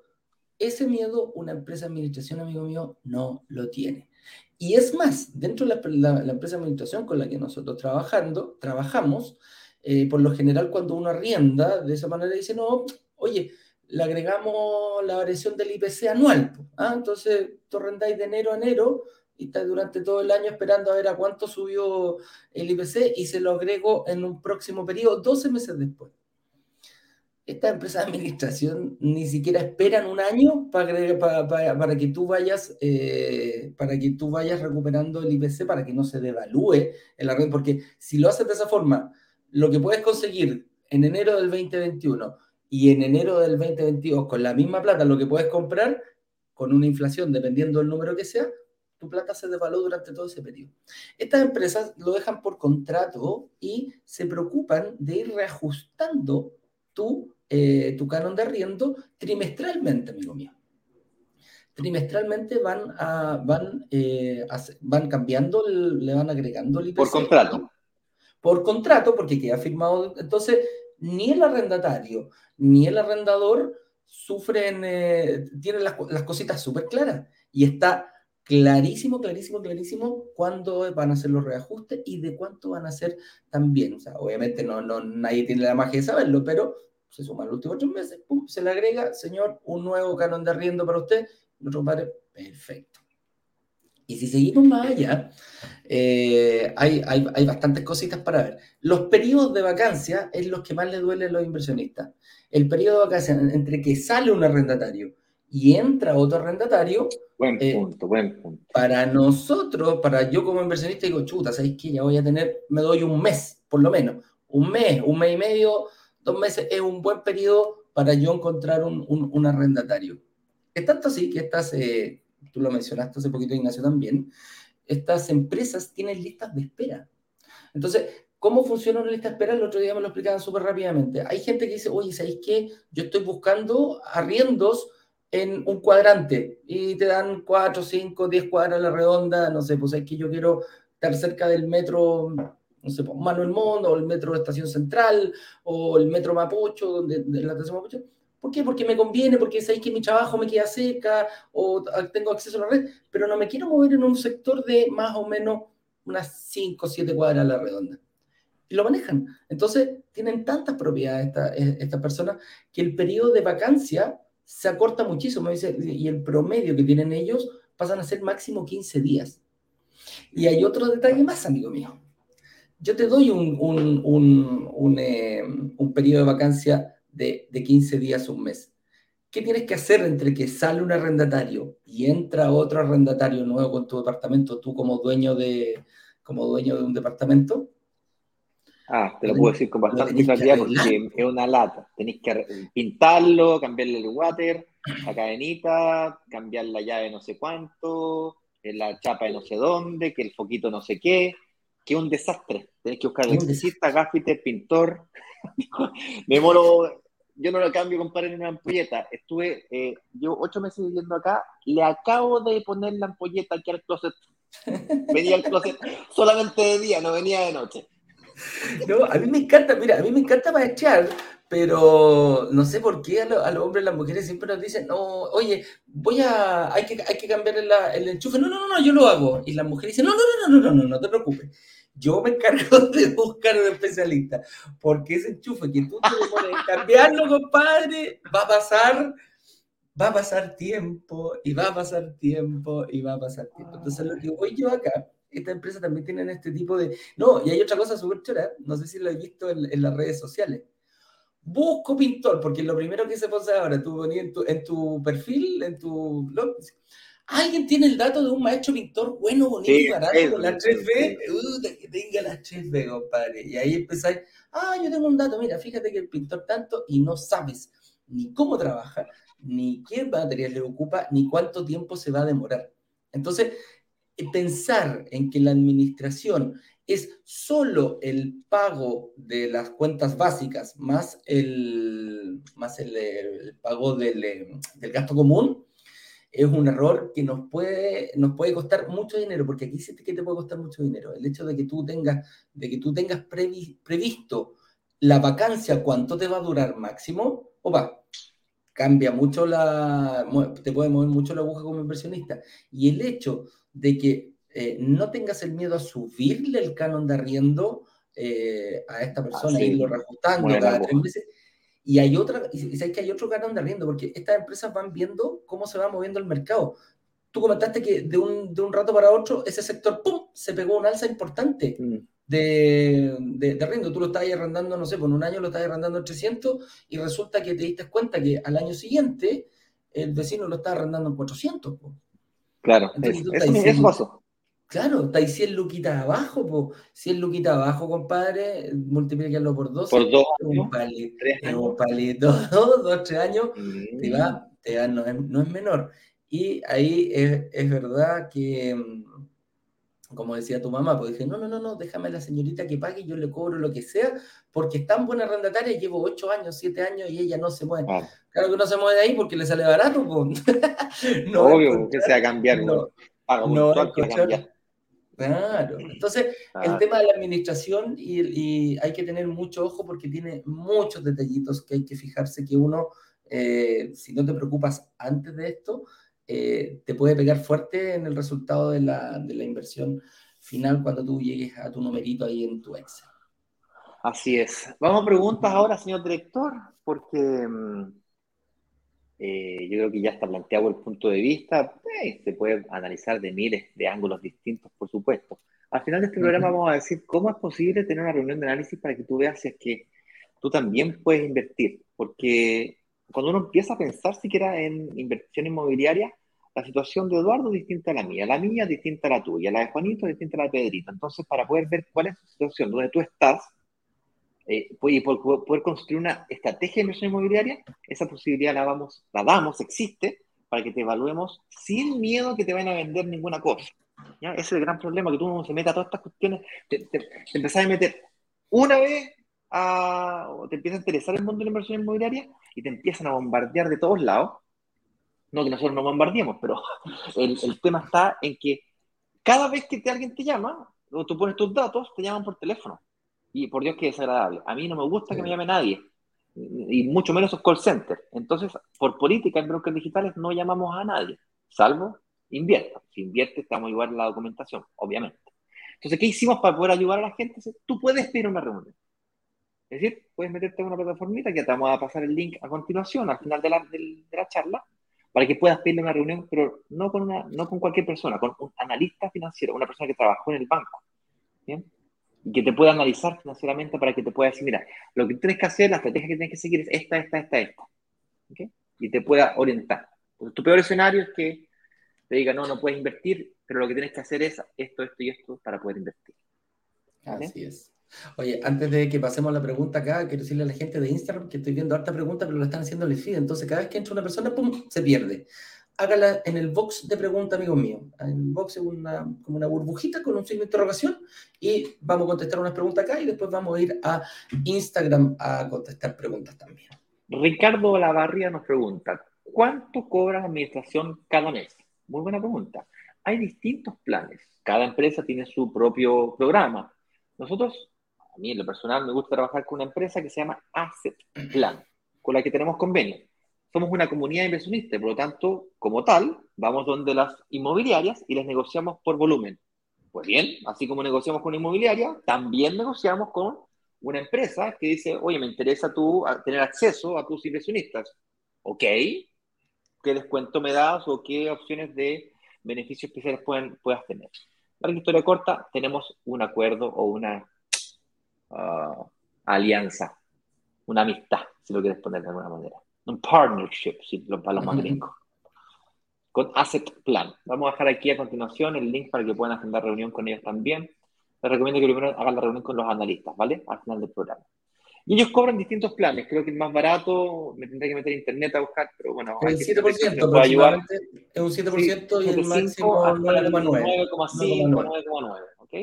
ese miedo una empresa de administración, amigo mío, no lo tiene. Y es más, dentro de la, empresa de administración con la que nosotros trabajando, trabajamos, eh, por lo general cuando uno arrienda, de esa manera dice, no, oye, le agregamos la variación del IPC anual. ¿ah? Entonces, tú arrendáis de enero a enero y estás durante todo el año esperando a ver a cuánto subió el IPC y se lo agrego en un próximo periodo, 12 meses después. Estas empresas de administración ni siquiera esperan un año para, para, para, que tú vayas, eh, para que tú vayas recuperando el IPC, para que no se devalúe el arriendo, porque si lo haces de esa forma, lo que puedes conseguir en enero del 2021 y en enero del 2022 con la misma plata, lo que puedes comprar con una inflación, dependiendo del número que sea, tu plata se devaluó durante todo ese periodo. Estas empresas lo dejan por contrato y se preocupan de ir reajustando tu, eh, tu canon de arriendo trimestralmente, amigo mío. Trimestralmente van, a, van, eh, van cambiando, le van agregando el IPC. Por contrato por contrato, porque queda firmado. Entonces, ni el arrendatario ni el arrendador sufren, eh, tienen las, cositas súper claras. Y está clarísimo, clarísimo, clarísimo cuándo van a ser los reajustes y de cuánto van a ser también. O sea, obviamente no, no, nadie tiene la magia de saberlo, pero se suman los últimos tres meses, pum, se le agrega, señor, un nuevo canon de arriendo para usted, nuestro padre, perfecto. Y si seguimos más allá, eh, hay, hay, hay, bastantes cositas para ver. Los periodos de vacancia es los que más le duelen a los inversionistas. El periodo de vacancia entre que sale un arrendatario y entra otro arrendatario. Buen eh, punto, buen punto. Para nosotros, para yo como inversionista, digo, chuta, ¿sabéis qué? Ya voy a tener, me doy un mes, por lo menos. Un mes, un mes y medio, dos meses, es un buen periodo para yo encontrar un, un, un arrendatario. Es tanto así que estas eh, tú lo mencionaste hace poquito, Ignacio, también, estas empresas tienen listas de espera. Entonces, ¿cómo funciona una lista de espera? El otro día me lo explicaban súper rápidamente. Hay gente que dice, oye, ¿sabéis qué? Yo estoy buscando arriendos en un cuadrante y te dan 4, 5, 10 cuadras a la redonda, no sé, pues es que yo quiero estar cerca del metro, no sé, pues, Manuel Mondo, o el metro Estación Central, o el metro Mapocho, donde, de la estación Mapocho ¿Por qué? Porque me conviene, porque sabéis que mi trabajo me queda cerca o tengo acceso a la red, pero no me quiero mover en un sector de más o menos unas 5 o 7 cuadras a la redonda. Y lo manejan. Entonces, tienen tantas propiedades estas esta personas que el periodo de vacancia se acorta muchísimo. Y el promedio que tienen ellos pasan a ser máximo 15 días. Y hay otro detalle más, amigo mío. Yo te doy un, un, un, un eh, periodo de vacancia de, 15 días, un mes. ¿qué tienes que hacer entre que sale un arrendatario y entra otro arrendatario nuevo con tu departamento, tú como dueño de, como dueño de un departamento? Ah, te lo puedo decir con bastante claridad porque es una lata. Tenéis que pintarlo, cambiarle el water, la cadenita, cambiar la llave no sé cuánto, la chapa de no sé dónde, que el foquito no sé qué, que es un desastre. Tenéis que buscar electricista, gaffiter, pintor. Me moro, yo no lo cambio, compadre, en una ampolleta. Estuve, eh, yo ocho meses viviendo acá, le acabo de poner la ampolleta aquí al closet. Venía al closet solamente de día, no venía de noche. No, a mí me encanta, mira, a mí me encanta machear, pero no sé por qué a, los hombres y las mujeres siempre nos dicen, no, oye, voy a, hay que, hay que cambiar el, enchufe. No, no, no, yo lo hago. Y las mujeres dicen, no, no, no, no, no, no, no, no te preocupes. Yo me encargo de buscar un especialista, porque ese enchufe que tú te pones cambiarlo, compadre, va a pasar, va a pasar tiempo, y va a pasar tiempo, y va a pasar tiempo. Entonces, lo que voy yo acá esta empresa también tienen este tipo de... No, y hay otra cosa súper chora, no sé si lo he visto en, las redes sociales. Busco pintor, porque lo primero que se pone ahora, tú ponías en tu, en tu perfil, en tu blog, alguien tiene el dato de un maestro pintor bueno, bonito y barato con la 3B, uh, que tenga la 3B, compadre. Y ahí empezáis, ah, yo tengo un dato, mira, fíjate que el pintor tanto y no sabes ni cómo trabaja, ni qué material le ocupa, ni cuánto tiempo se va a demorar. Entonces, pensar en que la administración es solo el pago de las cuentas básicas más el, más el, pago del, del, gasto común, es un error que nos puede, nos puede costar mucho dinero, porque aquí sí que te puede costar mucho dinero. El hecho de que tú tengas, de que tú tengas previsto la vacancia, cuánto te va a durar máximo, opa, cambia mucho la, te puede mover mucho la aguja como inversionista. Y el hecho de que eh, no tengas el miedo a subirle el canon de arriendo eh, a esta persona, e irlo reajustando cada tres meses. Y hay otra, y sabes que hay otro canon de arriendo, porque estas empresas van viendo cómo se va moviendo el mercado. Tú comentaste que de un, de un rato para otro, ese sector, ¡pum!, se pegó un alza importante. Mm. De, de, de, arriendo. Tú lo estás arrendando, no sé, por un año lo estás arrendando en 300 y resulta que te diste cuenta que al año siguiente el vecino lo está arrendando en 400. Claro, eso, pasó. Claro, está ahí 100 luquitas abajo, pues 100 luquitas abajo, compadre, multiplícalo por 12. Por dos un palito, un palito, dos, tres años, te va, te va, no es, no es menor. Y ahí es, es, verdad que, mm, como decía tu mamá, pues dije, no, no, no, no, déjame a la señorita que pague, yo le cobro lo que sea, porque es tan buena arrendataria, llevo 8 años, 7 años y ella no se mueve. Claro que no se mueve de ahí porque le sale barato, pues. no Obvio, que sea cambiar, no, no, Claro. Entonces, el tema de la administración y, hay que tener mucho ojo porque tiene muchos detallitos que hay que fijarse que uno, eh, si no te preocupas antes de esto, eh, te puede pegar fuerte en el resultado de la, de la inversión final cuando tú llegues a tu numerito ahí en tu Excel. Así es. Vamos a preguntas ahora, señor director, porque mm, eh, yo creo que ya está planteado el punto de vista, eh, se puede analizar de miles de ángulos distintos, por supuesto. Al final de este programa vamos a decir cómo es posible tener una reunión de análisis para que tú veas si es que tú también puedes invertir, porque cuando uno empieza a pensar siquiera en inversión inmobiliaria, la situación de Eduardo es distinta a la mía, la mía es distinta a la tuya, la de Juanito es distinta a la de Pedrito. Entonces, para poder ver cuál es la situación donde tú estás, eh, y por, poder construir una estrategia de inversión inmobiliaria, esa posibilidad la, vamos, la damos, existe, para que te evaluemos sin miedo que te vayan a vender ninguna cosa. ¿ya? Ese es el gran problema, que tú no se meta a todas estas cuestiones, te, te, empezás a meter una vez a, o te empieza a interesar el mundo de la inversión inmobiliaria y te empiezan a bombardear de todos lados. No que nosotros no bombardeemos, pero el, el tema está en que cada vez que te, alguien te llama, o tú pones tus datos, te llaman por teléfono. Y por Dios que es desagradable. A mí no me gusta que me llame nadie, y mucho menos esos call centers. Entonces, por política en brokers digitales no llamamos a nadie, salvo invierta. Si invierte, te vamos a ayudar en la documentación, obviamente. Entonces, ¿qué hicimos para poder ayudar a la gente? Tú puedes pedir una reunión. Es decir, puedes meterte en una plataformita que te vamos a pasar el link a continuación, al final de la, de la charla, para que puedas pedirle una reunión, pero no con, una, no con cualquier persona, con un analista financiero, una persona que trabajó en el banco. ¿bien? y que te pueda analizar financieramente para que te pueda decir, mira, lo que tienes que hacer, la estrategia que tienes que seguir es esta, esta, esta, esta. y te pueda orientar. tu peor escenario es que te diga, no, no puedes invertir, pero lo que tienes que hacer es esto, esto y esto para poder invertir. Así es. Oye, antes de que pasemos a la pregunta acá, quiero decirle a la gente de Instagram que estoy viendo harta pregunta, pero lo están haciendo el feed. Entonces, cada vez que entra una persona, ¡pum! se pierde. Hágala en el box de pregunta, amigo mío. En el box es una, como una burbujita con un signo de interrogación y vamos a contestar unas preguntas acá y después vamos a ir a Instagram a contestar preguntas también. Ricardo Lavarria nos pregunta, ¿cuánto cobra la administración cada mes? Muy buena pregunta. Hay distintos planes. Cada empresa tiene su propio programa. Nosotros mí en lo personal me gusta trabajar con una empresa que se llama Asset Plan, con la que tenemos convenio. Somos una comunidad inversionista, por lo tanto, como tal, vamos donde las inmobiliarias y les negociamos por volumen. Pues bien, así como negociamos con una inmobiliaria, también negociamos con una empresa que dice, oye, me interesa tú tener acceso a tus inversionistas. Ok, ¿qué descuento me das o qué opciones de beneficios especiales pueden, puedas tener? Para la historia corta, tenemos un acuerdo o una uh, alianza, una amistad, si lo quieres poner de alguna manera. Un partnership, si lo, para los más gringos. Con Asset Plan. Vamos a dejar aquí a continuación el link para que puedan agendar reunión con ellos también. Les recomiendo que primero hagan la reunión con los analistas, ¿vale? Al final del programa. Y ellos cobran distintos planes. Creo que el más barato, me tendré que meter internet a buscar, pero bueno. El 7%, ayudar. es un 7% y el máximo 9,9. 9,5, 9,9, ¿ok?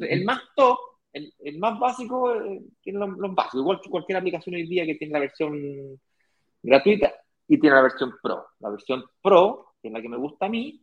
El más top el, el más básico eh, tiene los, básicos, igual que cualquier aplicación hoy día que tiene la versión gratuita y tiene la versión Pro. La versión Pro, que es la que me gusta a mí,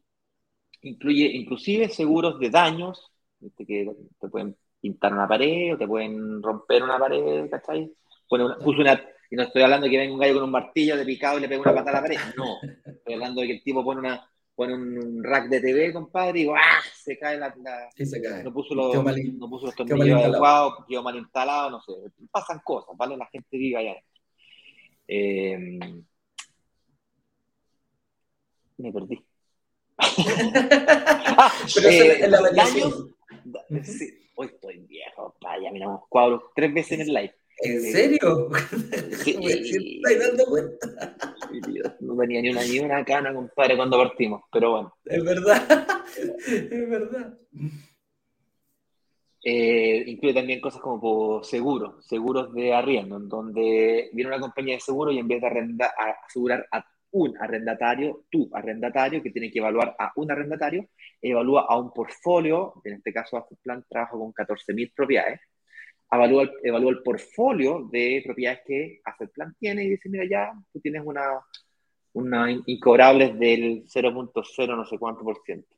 incluye inclusive seguros de daños, que te pueden pintar una pared o te pueden romper una pared, ¿cachai? Pone una, una, y no estoy hablando de que venga un gallo con un martillo de picado y le pegue una pata a la pared, no. Estoy hablando de que el tipo pone una, pone un rack de TV, compadre, y ¡ah! se cae la. sí, se cae. No puso los, no puso los tornillos adecuados, quedó mal instalado, no sé. Pasan cosas, ¿vale? La gente vive allá. Eh, me perdí. ah, Pero eh, la daños, sí, hoy estoy viejo, vaya, miramos cuadros tres veces en el live. ¿En serio? Sí, ¿Me dando cuenta? no tenía ni una, ni una cana, compadre, cuando partimos, pero bueno. Es verdad, es verdad. Eh, incluye también cosas como seguros, seguros de arriendo, en donde viene una compañía de seguro y en vez de arrendar, asegurar a un arrendatario, tu arrendatario, que tiene que evaluar a un arrendatario, evalúa a un portfolio, en este caso Plan trabajo con 14.000 propiedades, evalúa el, evalúa el portfolio de propiedades que Plan tiene y dice, mira, ya tú tienes una, una incobrables del 0.0 no sé cuánto por ciento.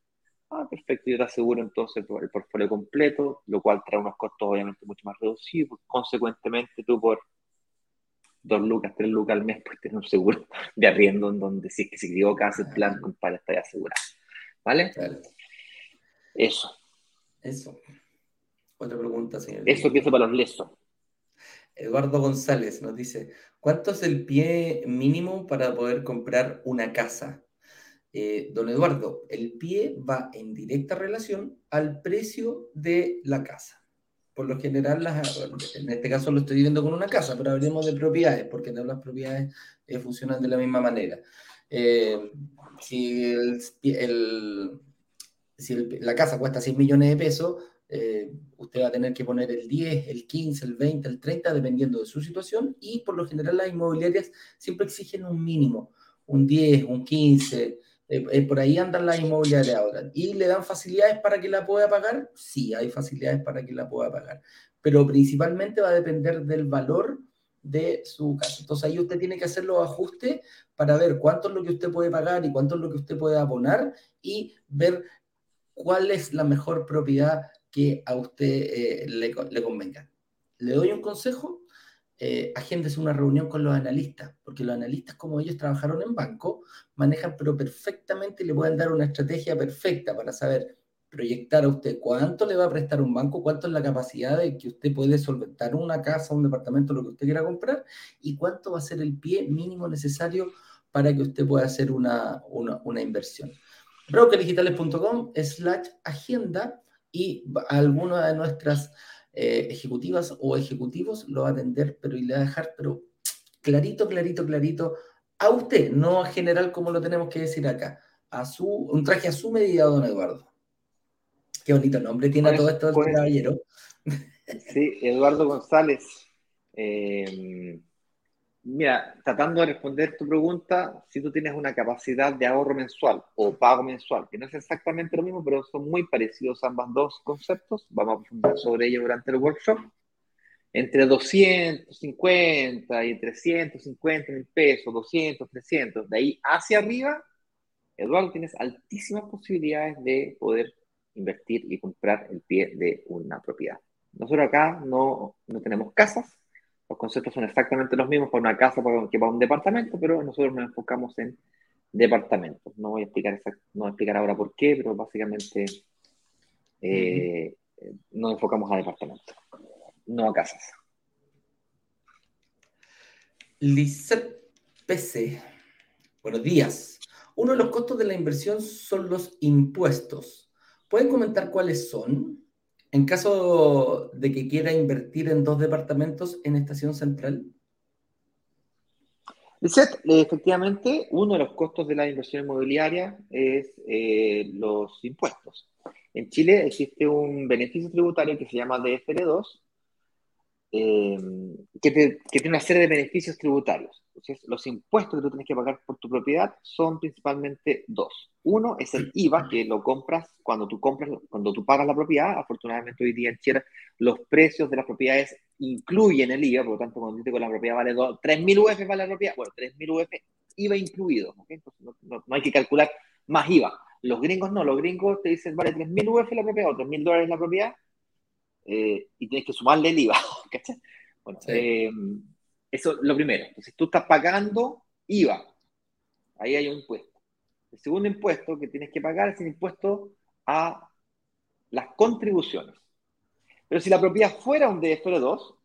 Ah, perfecto, yo te aseguro entonces el portfolio completo, lo cual trae unos costos obviamente mucho más reducidos. Consecuentemente, tú por dos lucas, tres lucas al mes, pues tienes un seguro de arriendo en donde si es que se equivoca hace el plan, compadre, está asegurado. ¿Vale? Eso. Eso. Otra pregunta, señor. Eso empieza para los lesos. Eduardo González nos dice, ¿cuánto es el pie mínimo para poder comprar una casa? Eh, don Eduardo, el pie va en directa relación al precio de la casa. Por lo general, en este caso lo estoy viendo con una casa, pero hablemos de propiedades, porque todas las propiedades eh, funcionan de la misma manera. Eh, si, si la casa cuesta 100 millones de pesos, eh, usted va a tener que poner el 10, el 15, el 20, el 30, dependiendo de su situación, y por lo general las inmobiliarias siempre exigen un mínimo, un 10, un 15, eh, eh, por ahí andan las inmobiliarias ahora. ¿Y le dan facilidades para que la pueda pagar? Sí, hay facilidades para que la pueda pagar, pero principalmente va a depender del valor de su casa. Entonces ahí usted tiene que hacer los ajustes para ver cuánto es lo que usted puede pagar y cuánto es lo que usted puede abonar y ver cuál es la mejor propiedad que a usted eh, le, convenga. Le doy un consejo, eh, agéndese una reunión con los analistas, porque los analistas, como ellos trabajaron en banco, manejan pero perfectamente y le pueden dar una estrategia perfecta para saber proyectar a usted cuánto le va a prestar un banco, cuánto es la capacidad de que usted puede solventar una casa, un departamento, lo que usted quiera comprar, y cuánto va a ser el pie mínimo necesario para que usted pueda hacer una, una, una inversión. Brokerdigitales.com slash agenda y alguna de nuestras eh, ejecutivas o ejecutivos lo va a atender, pero y le va a dejar, pero clarito, clarito, clarito a usted, no a general como lo tenemos que decir acá, a su, un traje a su medida, don Eduardo. Qué bonito nombre tiene a todo esto el caballero. Sí, Eduardo González. Eh, mira, tratando de responder tu pregunta, si tú tienes una capacidad de ahorro mensual o pago mensual, que no es exactamente lo mismo, pero son muy parecidos ambos dos conceptos, vamos a profundizar sobre ello durante el workshop, entre 250 y 350 mil pesos, 200, 300, de ahí hacia arriba, Eduardo, tienes altísimas posibilidades de poder invertir y comprar el pie de una propiedad. Nosotros acá no, no tenemos casas, los conceptos son exactamente los mismos para una casa que para un departamento, pero nosotros nos enfocamos en departamentos. No voy a explicar, no voy a explicar ahora por qué, pero básicamente eh, nos enfocamos a departamentos, no a casas. Lisset PC. Buenos días. Uno de los costos de la inversión son los impuestos. ¿Pueden comentar cuáles son? En caso de que quiera invertir en dos departamentos en Estación Central. Efectivamente, uno de los costos de la inversión inmobiliaria es eh, los impuestos. En Chile existe un beneficio tributario que se llama DFR2, eh, que, tiene una serie de beneficios tributarios. Entonces, los impuestos que tú tienes que pagar por tu propiedad son principalmente dos. Uno es el IVA, que lo compras cuando tú compras, cuando tú pagas la propiedad. Afortunadamente hoy día en Chile los precios de las propiedades incluyen el IVA, por lo tanto cuando que la propiedad vale 3.000 UF vale la propiedad, bueno, 3.000 UF IVA incluido, no, hay que calcular más IVA. Los gringos no, los gringos te dicen vale 3.000 UF la propiedad o 3.000 dólares la propiedad, eh, y tienes que sumarle el IVA. Bueno, eh, eso es lo primero. Entonces tú estás pagando IVA. Ahí hay un impuesto. El segundo impuesto que tienes que pagar es el impuesto a las contribuciones. Pero si la propiedad fuera un DFR2,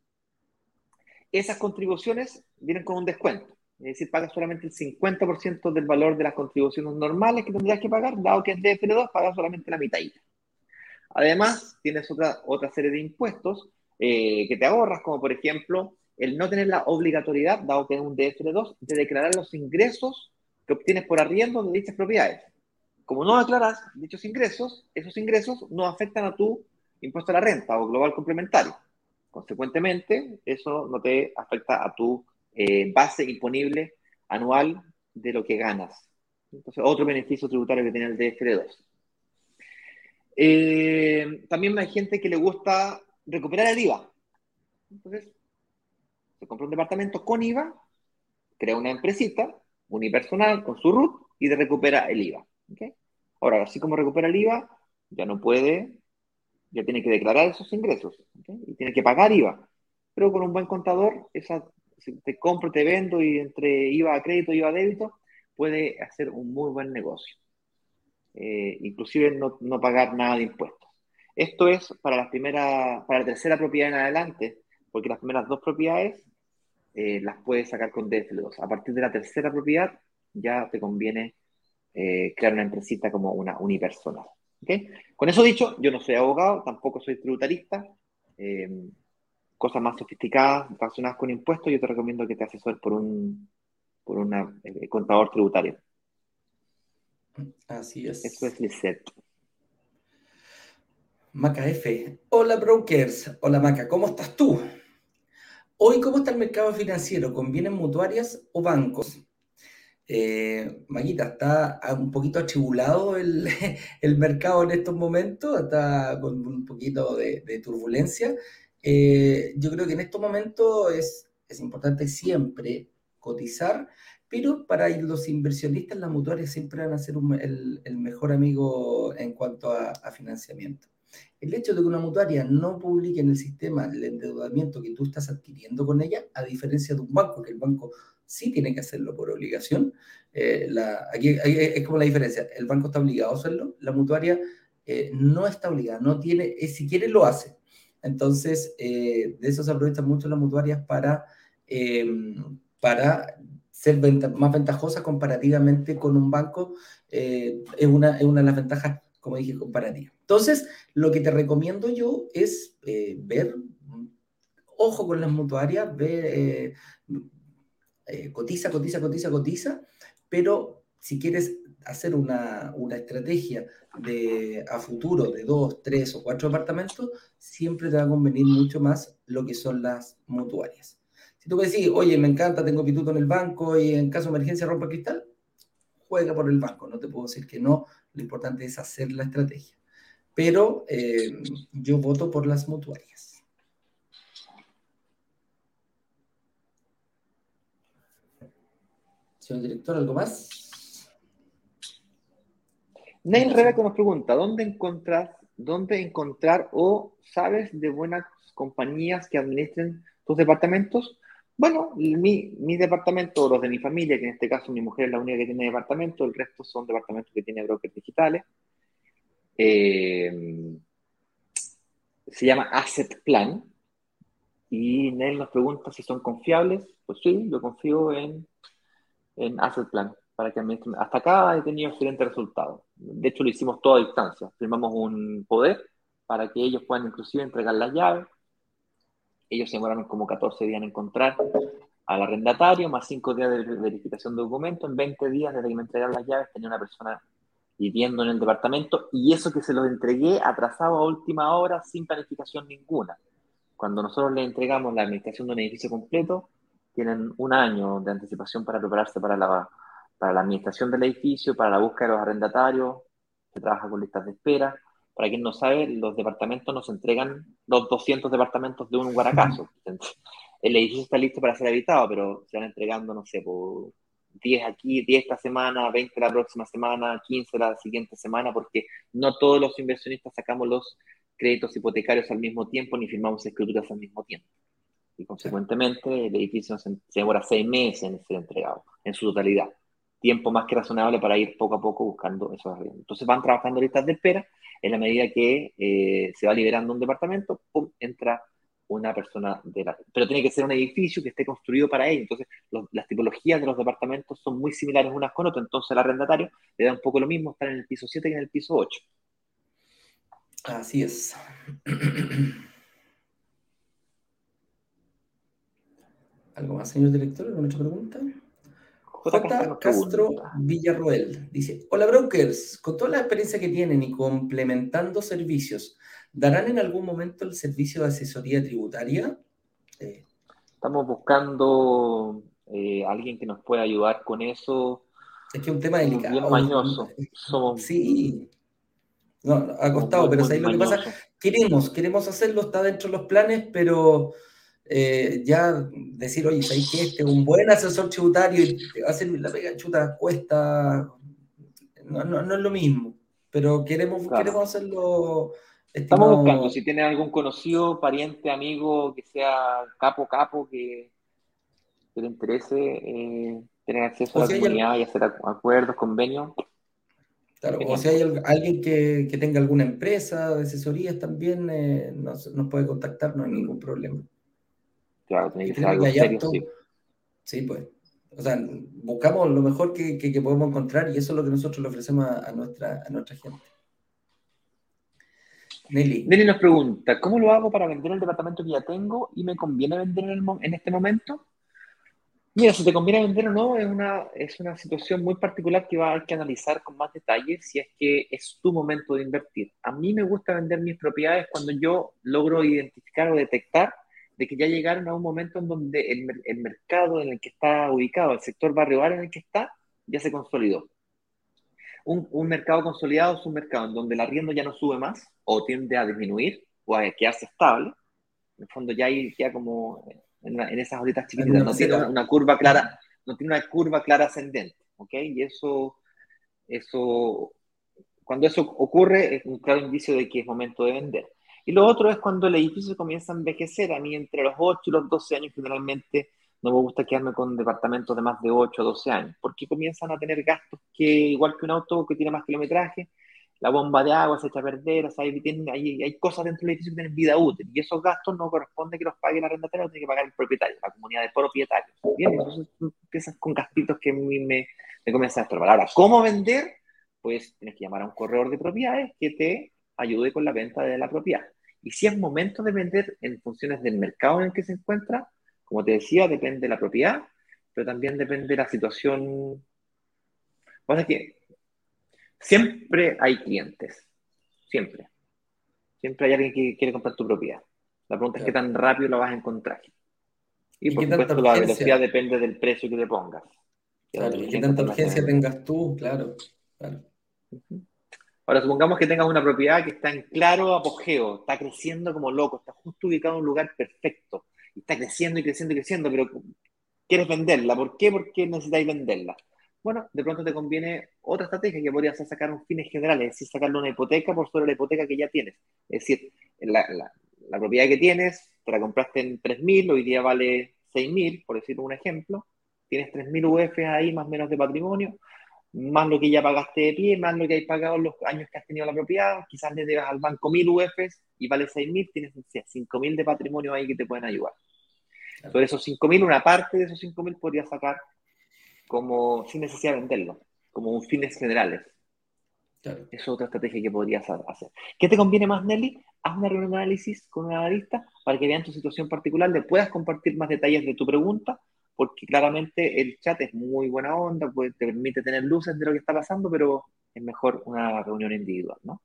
esas contribuciones vienen con un descuento. Es decir, pagas solamente el 50% del valor de las contribuciones normales que tendrías que pagar, dado que es DFR2, pagas solamente la mitad. Además, tienes otra, otra serie de impuestos eh, que te ahorras, como por ejemplo el no tener la obligatoriedad, dado que es un DFR2, de declarar los ingresos que obtienes por arriendo de dichas propiedades. Como no declaras dichos ingresos, esos ingresos no afectan a tu impuesto a la renta o global complementario. Consecuentemente, eso no te afecta a tu eh, base imponible anual de lo que ganas. Entonces, otro beneficio tributario que tiene el DFR2. Eh, también hay gente que le gusta recuperar el IVA. Entonces, se compra un departamento con IVA, crea una empresita unipersonal con su RUT y recupera el IVA. Ahora, así como recupera el IVA, ya no puede, ya tiene que declarar esos ingresos y tiene que pagar IVA. Pero con un buen contador, esa, te compro, te vendo y entre IVA a crédito IVA a débito, puede hacer un muy buen negocio. Eh, inclusive no, no, pagar nada de impuestos. Esto es para la primera, para la tercera propiedad en adelante, porque las primeras dos propiedades eh, las puedes sacar con DFL2. A partir de la tercera propiedad ya te conviene eh, crear una empresita como una unipersonal. ¿okay? Con eso dicho, yo no soy abogado, tampoco soy tributarista. cosas más sofisticadas, relacionadas con impuestos, yo te recomiendo que te asesores por un por un contador tributario. Así es. Es. Maca F. Hola, brokers. Hola, Maca. ¿Cómo estás tú? Hoy, ¿cómo está el mercado financiero? ¿Convienen mutuarias o bancos? Eh, Maguita, está un poquito atribulado el, mercado en estos momentos, está con un poquito de, turbulencia. Eh, yo creo que en estos momentos es, es importante siempre cotizar pero para los inversionistas, las mutuarias siempre van a ser el, mejor amigo en cuanto a, financiamiento. El hecho de que una mutuaria no publique en el sistema el endeudamiento que tú estás adquiriendo con ella, a diferencia de un banco, que el banco sí tiene que hacerlo por obligación, eh, aquí, es como la diferencia, el banco está obligado a hacerlo, la mutuaria eh, no está obligada, no tiene, eh, si quiere lo hace. Entonces, de eso se aprovechan mucho las mutuarias para, para ser más ventajosa comparativamente con un banco, eh, es, una, es una de las ventajas, como dije, comparativas. Entonces, lo que te recomiendo yo es eh, ver, ojo con las mutuarias, ver, eh, cotiza, cotiza, cotiza, cotiza, pero si quieres hacer una, estrategia de, a futuro de dos, tres o cuatro departamentos, siempre te va a convenir mucho más lo que son las mutuarias. Si tú decís, oye, me encanta, tengo pituto en el banco y en caso de emergencia rompe cristal, juega por el banco, no te puedo decir que no, lo importante es hacer la estrategia. Pero eh, yo voto por las mutuarias. Señor director, ¿algo más? Neil Rebeco nos pregunta, ¿dónde encontrar, ¿dónde encontrar o sabes de buenas compañías que administren tus departamentos? Bueno, mi, mi departamento, los de mi familia, que en este caso mi mujer es la única que tiene departamento, el resto son departamentos que tiene brokers digitales. Eh, se llama Asset Plan. Y Neil nos pregunta si son confiables. Pues sí, yo confío en en Asset Plan para que Hasta acá he tenido excelentes resultados. De hecho, lo hicimos todo a distancia. Firmamos un poder para que ellos puedan inclusive entregar las llaves. Ellos se demoraron como 14 días en encontrar al arrendatario, más 5 días de verificación de documentos. En 20 días desde que me entregaron las llaves tenía una persona viviendo en el departamento y eso que se los entregué atrasado a última hora sin planificación ninguna. Cuando nosotros le entregamos la administración de un edificio completo, tienen un año de anticipación para prepararse para la, para la administración del edificio, para la búsqueda de los arrendatarios, se trabaja con listas de espera. Para quien no sabe, los departamentos nos entregan los 200 departamentos de un guaracazo. El edificio está listo para ser habitado, pero se van entregando, no sé, por 10 aquí, 10 esta semana, 20 la próxima semana, 15 la siguiente semana, porque no todos los inversionistas sacamos los créditos hipotecarios al mismo tiempo ni firmamos escrituras al mismo tiempo y consecuentemente el edificio se, demora seis meses en ser entregado en su totalidad. Tiempo más que razonable para ir poco a poco buscando esos arriendos. Entonces van trabajando listas de espera. En la medida que eh, se va liberando un departamento, ¡pum! entra una persona de la... Pero tiene que ser un edificio que esté construido para ello. Entonces, las tipologías de los departamentos son muy similares unas con otras. Entonces, el arrendatario le da un poco lo mismo estar en el piso 7 que en el piso 8. Así es. ¿Algo más, señor director? ¿Alguna otra pregunta? J. Castro Villarroel dice: Hola, brokers. Con toda la experiencia que tienen y complementando servicios, ¿darán en algún momento el servicio de asesoría tributaria? Eh, Estamos buscando eh, alguien que nos pueda ayudar con eso. Es que es un tema delicado. Bien mañoso. Sí. No, ha costado, pero ¿sabéis lo que pasa? Queremos, queremos hacerlo, está dentro de los planes, pero eh, ya decir, oye, ¿sabes que este es un buen asesor tributario y hacer la pega chuta cuesta? No, no, no, es lo mismo, pero queremos, queremos hacerlo. Estamos buscando, si tiene algún conocido, pariente, amigo, que sea capo, capo, que, le interese eh, tener acceso a la comunidad y hacer acuerdos, convenios. Claro, o si hay alguien que, que, tenga alguna empresa de asesorías también, eh, nos, nos puede contactar, no hay ningún problema. Claro, tiene que ser algo serio, sí. Sí, pues. O sea, buscamos lo mejor que, que, podemos encontrar y eso es lo que nosotros le ofrecemos a, nuestra, a nuestra gente. Nelly. Nelly nos pregunta, ¿cómo lo hago para vender el departamento que ya tengo y me conviene vender en, en este momento? Mira, si te conviene vender o no, es una, es una situación muy particular que va a haber que analizar con más detalle si es que es tu momento de invertir. A mí me gusta vender mis propiedades cuando yo logro identificar o detectar de que ya llegaron a un momento en donde el, el mercado en el que está ubicado, el sector barrio en el que está, ya se consolidó. Un, un, mercado consolidado es un mercado en donde el arriendo ya no sube más o tiende a disminuir o a quedarse estable. En el fondo ya hay ya como en, en esas horitas chiquititas, no tiene una, curva clara, no tiene una curva clara ascendente, ¿ok? Y eso, eso, cuando eso ocurre es un claro indicio de que es momento de vender. Y lo otro es cuando el edificio comienza a envejecer. A mí entre los 8 y los 12 años generalmente no me gusta quedarme con departamentos de más de 8 o 12 años, porque comienzan a tener gastos que, igual que un auto que tiene más kilometraje, la bomba de agua se echa a perder, o sea, hay, hay, hay, cosas dentro del edificio que tienen vida útil, y esos gastos no corresponde que los pague el arrendatario, los tiene que pagar el propietario, la comunidad de propietarios. Bien, entonces empiezas con gastitos que a mí me, me comienzan a estorbar. Ahora, ¿cómo vender? Pues tienes que llamar a un corredor de propiedades que te ayude con la venta de la propiedad. Y si es momento de vender en funciones del mercado en el que se encuentra, como te decía, depende de la propiedad, pero también depende de la situación. Pasa que siempre hay clientes, siempre. Siempre hay alguien que quiere comprar tu propiedad. La pregunta es qué tan rápido la vas a encontrar. Y, por supuesto la velocidad depende del precio que le pongas. Claro, y qué tanta urgencia tengas tú, claro. claro. Ahora, supongamos que tengas una propiedad que está en claro apogeo, está creciendo como loco, está justo ubicado en un lugar perfecto, está creciendo y creciendo y creciendo, pero quieres venderla. ¿Por qué? Porque necesitáis venderla. Bueno, de pronto te conviene otra estrategia que podría ser sacar un fines generales, es decir, sacarle una hipoteca por sobre la hipoteca que ya tienes. Es decir, la, la propiedad que tienes, te la compraste en 3.000, hoy día vale 6.000, por decir un ejemplo, tienes 3.000 UF ahí más o menos de patrimonio, más lo que ya pagaste de pie, más lo que hay pagado los años que has tenido la propiedad, quizás le debas al banco 1.000 UFs y vale 6.000, tienes 5.000 de patrimonio ahí que te pueden ayudar. Sobre esos 5.000, una parte de esos 5.000 podrías sacar como sin necesidad de venderlo, como un fines generales. Es otra estrategia que podrías hacer. ¿Qué te conviene más, Nelly? Haz una reunión de análisis con un analista para que vean tu situación particular, le puedas compartir más detalles de tu pregunta, porque claramente el chat es muy buena onda, te permite tener luces de lo que está pasando, pero es mejor una reunión individual, ¿no?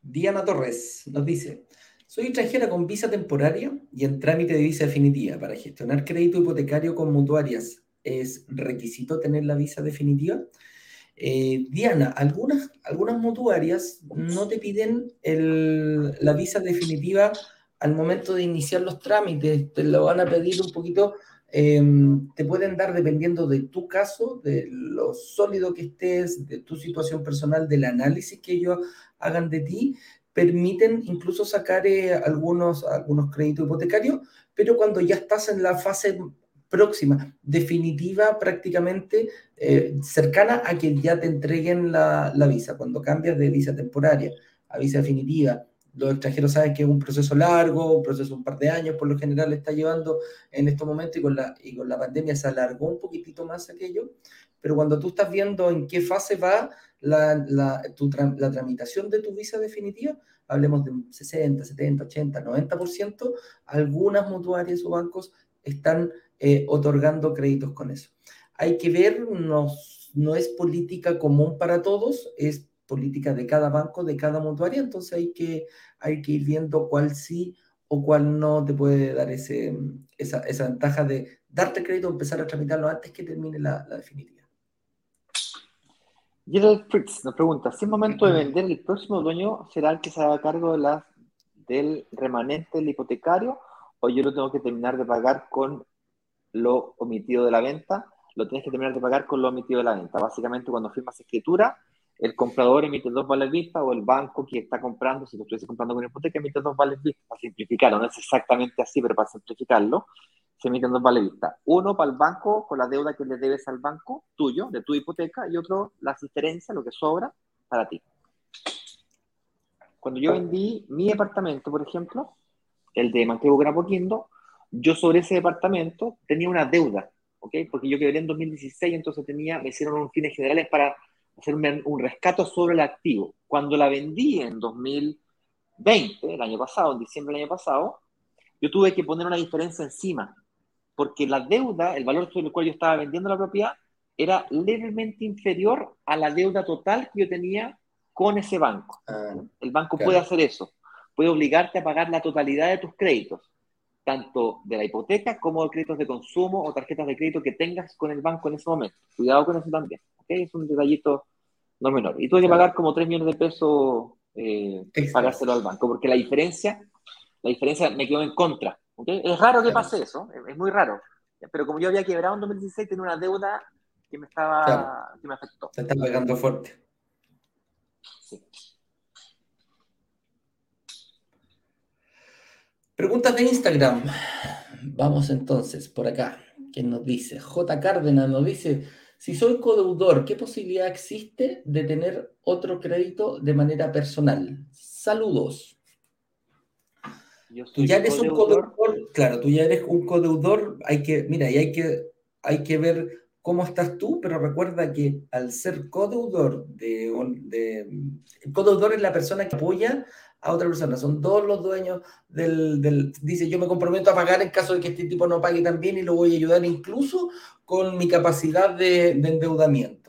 Diana Torres nos dice, soy extranjera con visa temporaria y en trámite de visa definitiva. Para gestionar crédito hipotecario con mutuarias, ¿es requisito tener la visa definitiva? Eh, Diana, algunas mutuarias no te piden la visa definitiva al momento de iniciar los trámites, te lo van a pedir un poquito, em, te pueden dar dependiendo de tu caso, de lo sólido que estés, de tu situación personal, del análisis que ellos hagan de ti, permiten incluso sacar eh, algunos, algunos créditos hipotecarios, pero cuando ya estás en la fase próxima, definitiva prácticamente, eh, cercana a que ya te entreguen la, la, visa, cuando cambias de visa temporaria a visa definitiva. Los extranjeros saben que es un proceso largo, un proceso de un par de años, por lo general está llevando en estos momentos y con la, y con la pandemia se alargó un poquitito más aquello, pero cuando tú estás viendo en qué fase va la, la, tu, la tramitación de tu visa definitiva, hablemos de 60, 70, 80, 90%, algunas mutuarias o bancos están eh, otorgando créditos con eso. Hay que ver, no, no es política común para todos, es política de cada banco, de cada mutuaria, entonces hay que, hay que ir viendo cuál sí o cuál no te puede dar ese, esa, esa ventaja de darte crédito o empezar a tramitarlo antes que termine la, la definitiva. Gerald Fritz nos pregunta, si es momento de vender, el próximo dueño será el que se haga cargo de la, del remanente del hipotecario o yo lo tengo que terminar de pagar con lo omitido de la venta, lo tienes que terminar de pagar con lo omitido de la venta. Básicamente, cuando firmas escritura, el comprador emite dos vales vistas o el banco que está comprando, si lo estuviese comprando con hipoteca, emite dos vales vistas para simplificarlo. No es exactamente así, pero para simplificarlo, se emiten dos vales vistas. Uno para el banco con la deuda que le debes al banco tuyo, de tu hipoteca, y otro la asistencia, lo que sobra, para ti. Cuando yo vendí mi departamento, por ejemplo, el de Manquebo Grapoquindo, yo sobre ese departamento tenía una deuda, ¿ok? Porque yo quedé en 2016, entonces tenía, me hicieron unos fines generales para hacer un, rescate sobre el activo. Cuando la vendí en 2020, el año pasado, en diciembre del año pasado, yo tuve que poner una diferencia encima, porque la deuda, el valor sobre el cual yo estaba vendiendo la propiedad, era levemente inferior a la deuda total que yo tenía con ese banco. Ah, el banco puede hacer eso, puede obligarte a pagar la totalidad de tus créditos tanto de la hipoteca como de créditos de consumo o tarjetas de crédito que tengas con el banco en ese momento. Cuidado con eso también. Es un detallito no menor. Y tuve que pagar como 3 millones de pesos eh, pagárselo al banco, porque la diferencia, la diferencia me quedó en contra. Es raro que pase eso, es, muy raro. Pero como yo había quebrado en 2016, tenía una deuda que me estaba, que me afectó. Te está pagando fuerte. Sí. Preguntas de Instagram. Vamos entonces por acá. ¿Quién nos dice? J. Cárdenas nos dice, si soy codeudor, ¿qué posibilidad existe de tener otro crédito de manera personal? Saludos. Tú ya eres un codeudor, claro, tú ya eres un codeudor, hay que, mira, y hay que, hay que ver cómo estás tú, pero recuerda que al ser codeudor de, de codeudor es la persona que apoya a otra persona, son todos los dueños del, dice yo me comprometo a pagar en caso de que este tipo no pague también y lo voy a ayudar incluso con mi capacidad de, de endeudamiento.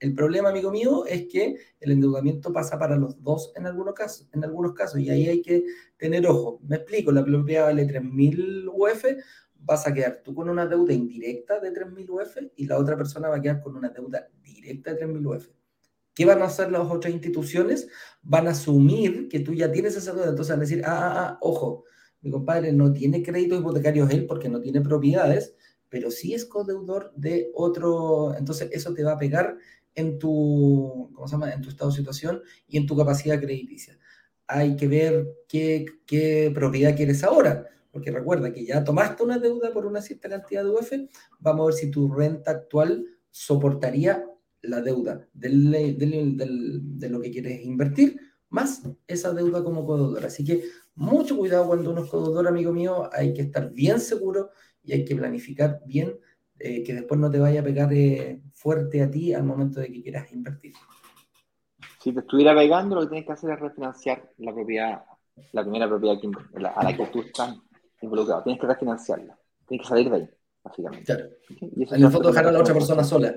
El problema, amigo mío, es que el endeudamiento pasa para los dos en algunos casos, en algunos casos y ahí hay que tener ojo. Me explico, la propiedad vale 3.000 UF, vas a quedar tú con una deuda indirecta de 3.000 UF y la otra persona va a quedar con una deuda directa de 3.000 UF. ¿Qué van a hacer las otras instituciones? Van a asumir que tú ya tienes esa deuda. Entonces van a decir, ah, ah, ah, ojo, mi compadre no tiene créditos hipotecarios él porque no tiene propiedades, pero sí es codeudor de otro. Entonces eso te va a pegar en tu, ¿cómo se llama? En tu estado de situación y en tu capacidad crediticia. Hay que ver qué, qué propiedad quieres ahora porque recuerda que ya tomaste una deuda por una cierta cantidad de UF, vamos a ver si tu renta actual soportaría la deuda de lo que quieres invertir, más esa deuda como cododora. Así que mucho cuidado cuando uno es cododor, amigo mío, hay que estar bien seguro y hay que planificar bien eh, que después no te vaya a pegar eh, fuerte a ti al momento de que quieras invertir. Si te estuviera pegando, lo que tienes que hacer es refinanciar la propiedad, la primera propiedad a la que tú estás involucrado. Tienes que refinanciarla. Tienes que salir de ahí, básicamente. Claro. Y en el fondo dejar a la otra persona sola.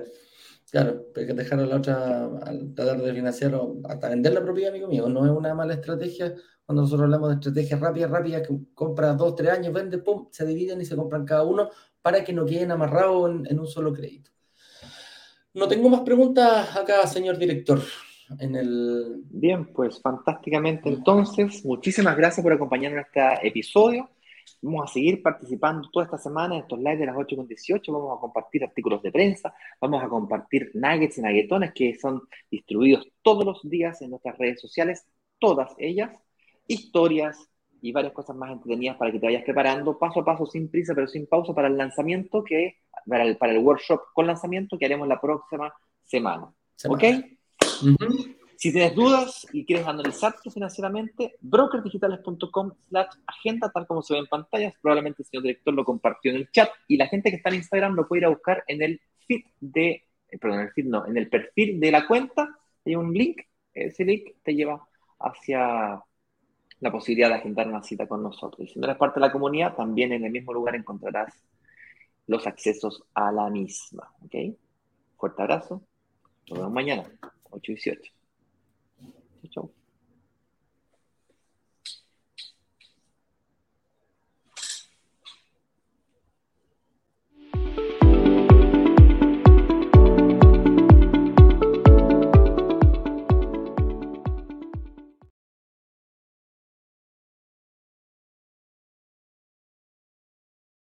Claro, pero que dejar a la otra al tratar de financiar o hasta vender la propiedad, amigo mío. No es una mala estrategia cuando nosotros hablamos de estrategias rápidas, rápidas, que compra dos, tres años, vende, pum, se dividen y se compran cada uno para que no queden amarrados en, en un solo crédito. No tengo más preguntas acá, señor director. En el... Bien, pues fantásticamente. Entonces, muchísimas gracias por acompañarnos en este episodio. Vamos a seguir participando toda esta semana en estos lives de las 8.18. Vamos a compartir artículos de prensa, vamos a compartir nuggets y nuggetones que son distribuidos todos los días en nuestras redes sociales, todas ellas, historias y varias cosas más entretenidas para que te vayas preparando paso a paso, sin prisa, pero sin pausa, para el lanzamiento, que para el, para el workshop con lanzamiento que haremos la próxima semana. ¿Ok? Si tienes dudas y quieres analizarte financieramente, brokerdigitales.com slash agenda, tal como se ve en pantallas. Probablemente el señor director lo compartió en el chat y la gente que está en Instagram lo puede ir a buscar en el feed de, eh, perdón, en el feed no, en el perfil de la cuenta. Hay un link, ese link te lleva hacia la posibilidad de agendar una cita con nosotros. Y si no eres parte de la comunidad, también en el mismo lugar encontrarás los accesos a la misma. ¿Ok? Fuerte abrazo. Nos vemos mañana, 8 y 18. Tchau, tchau.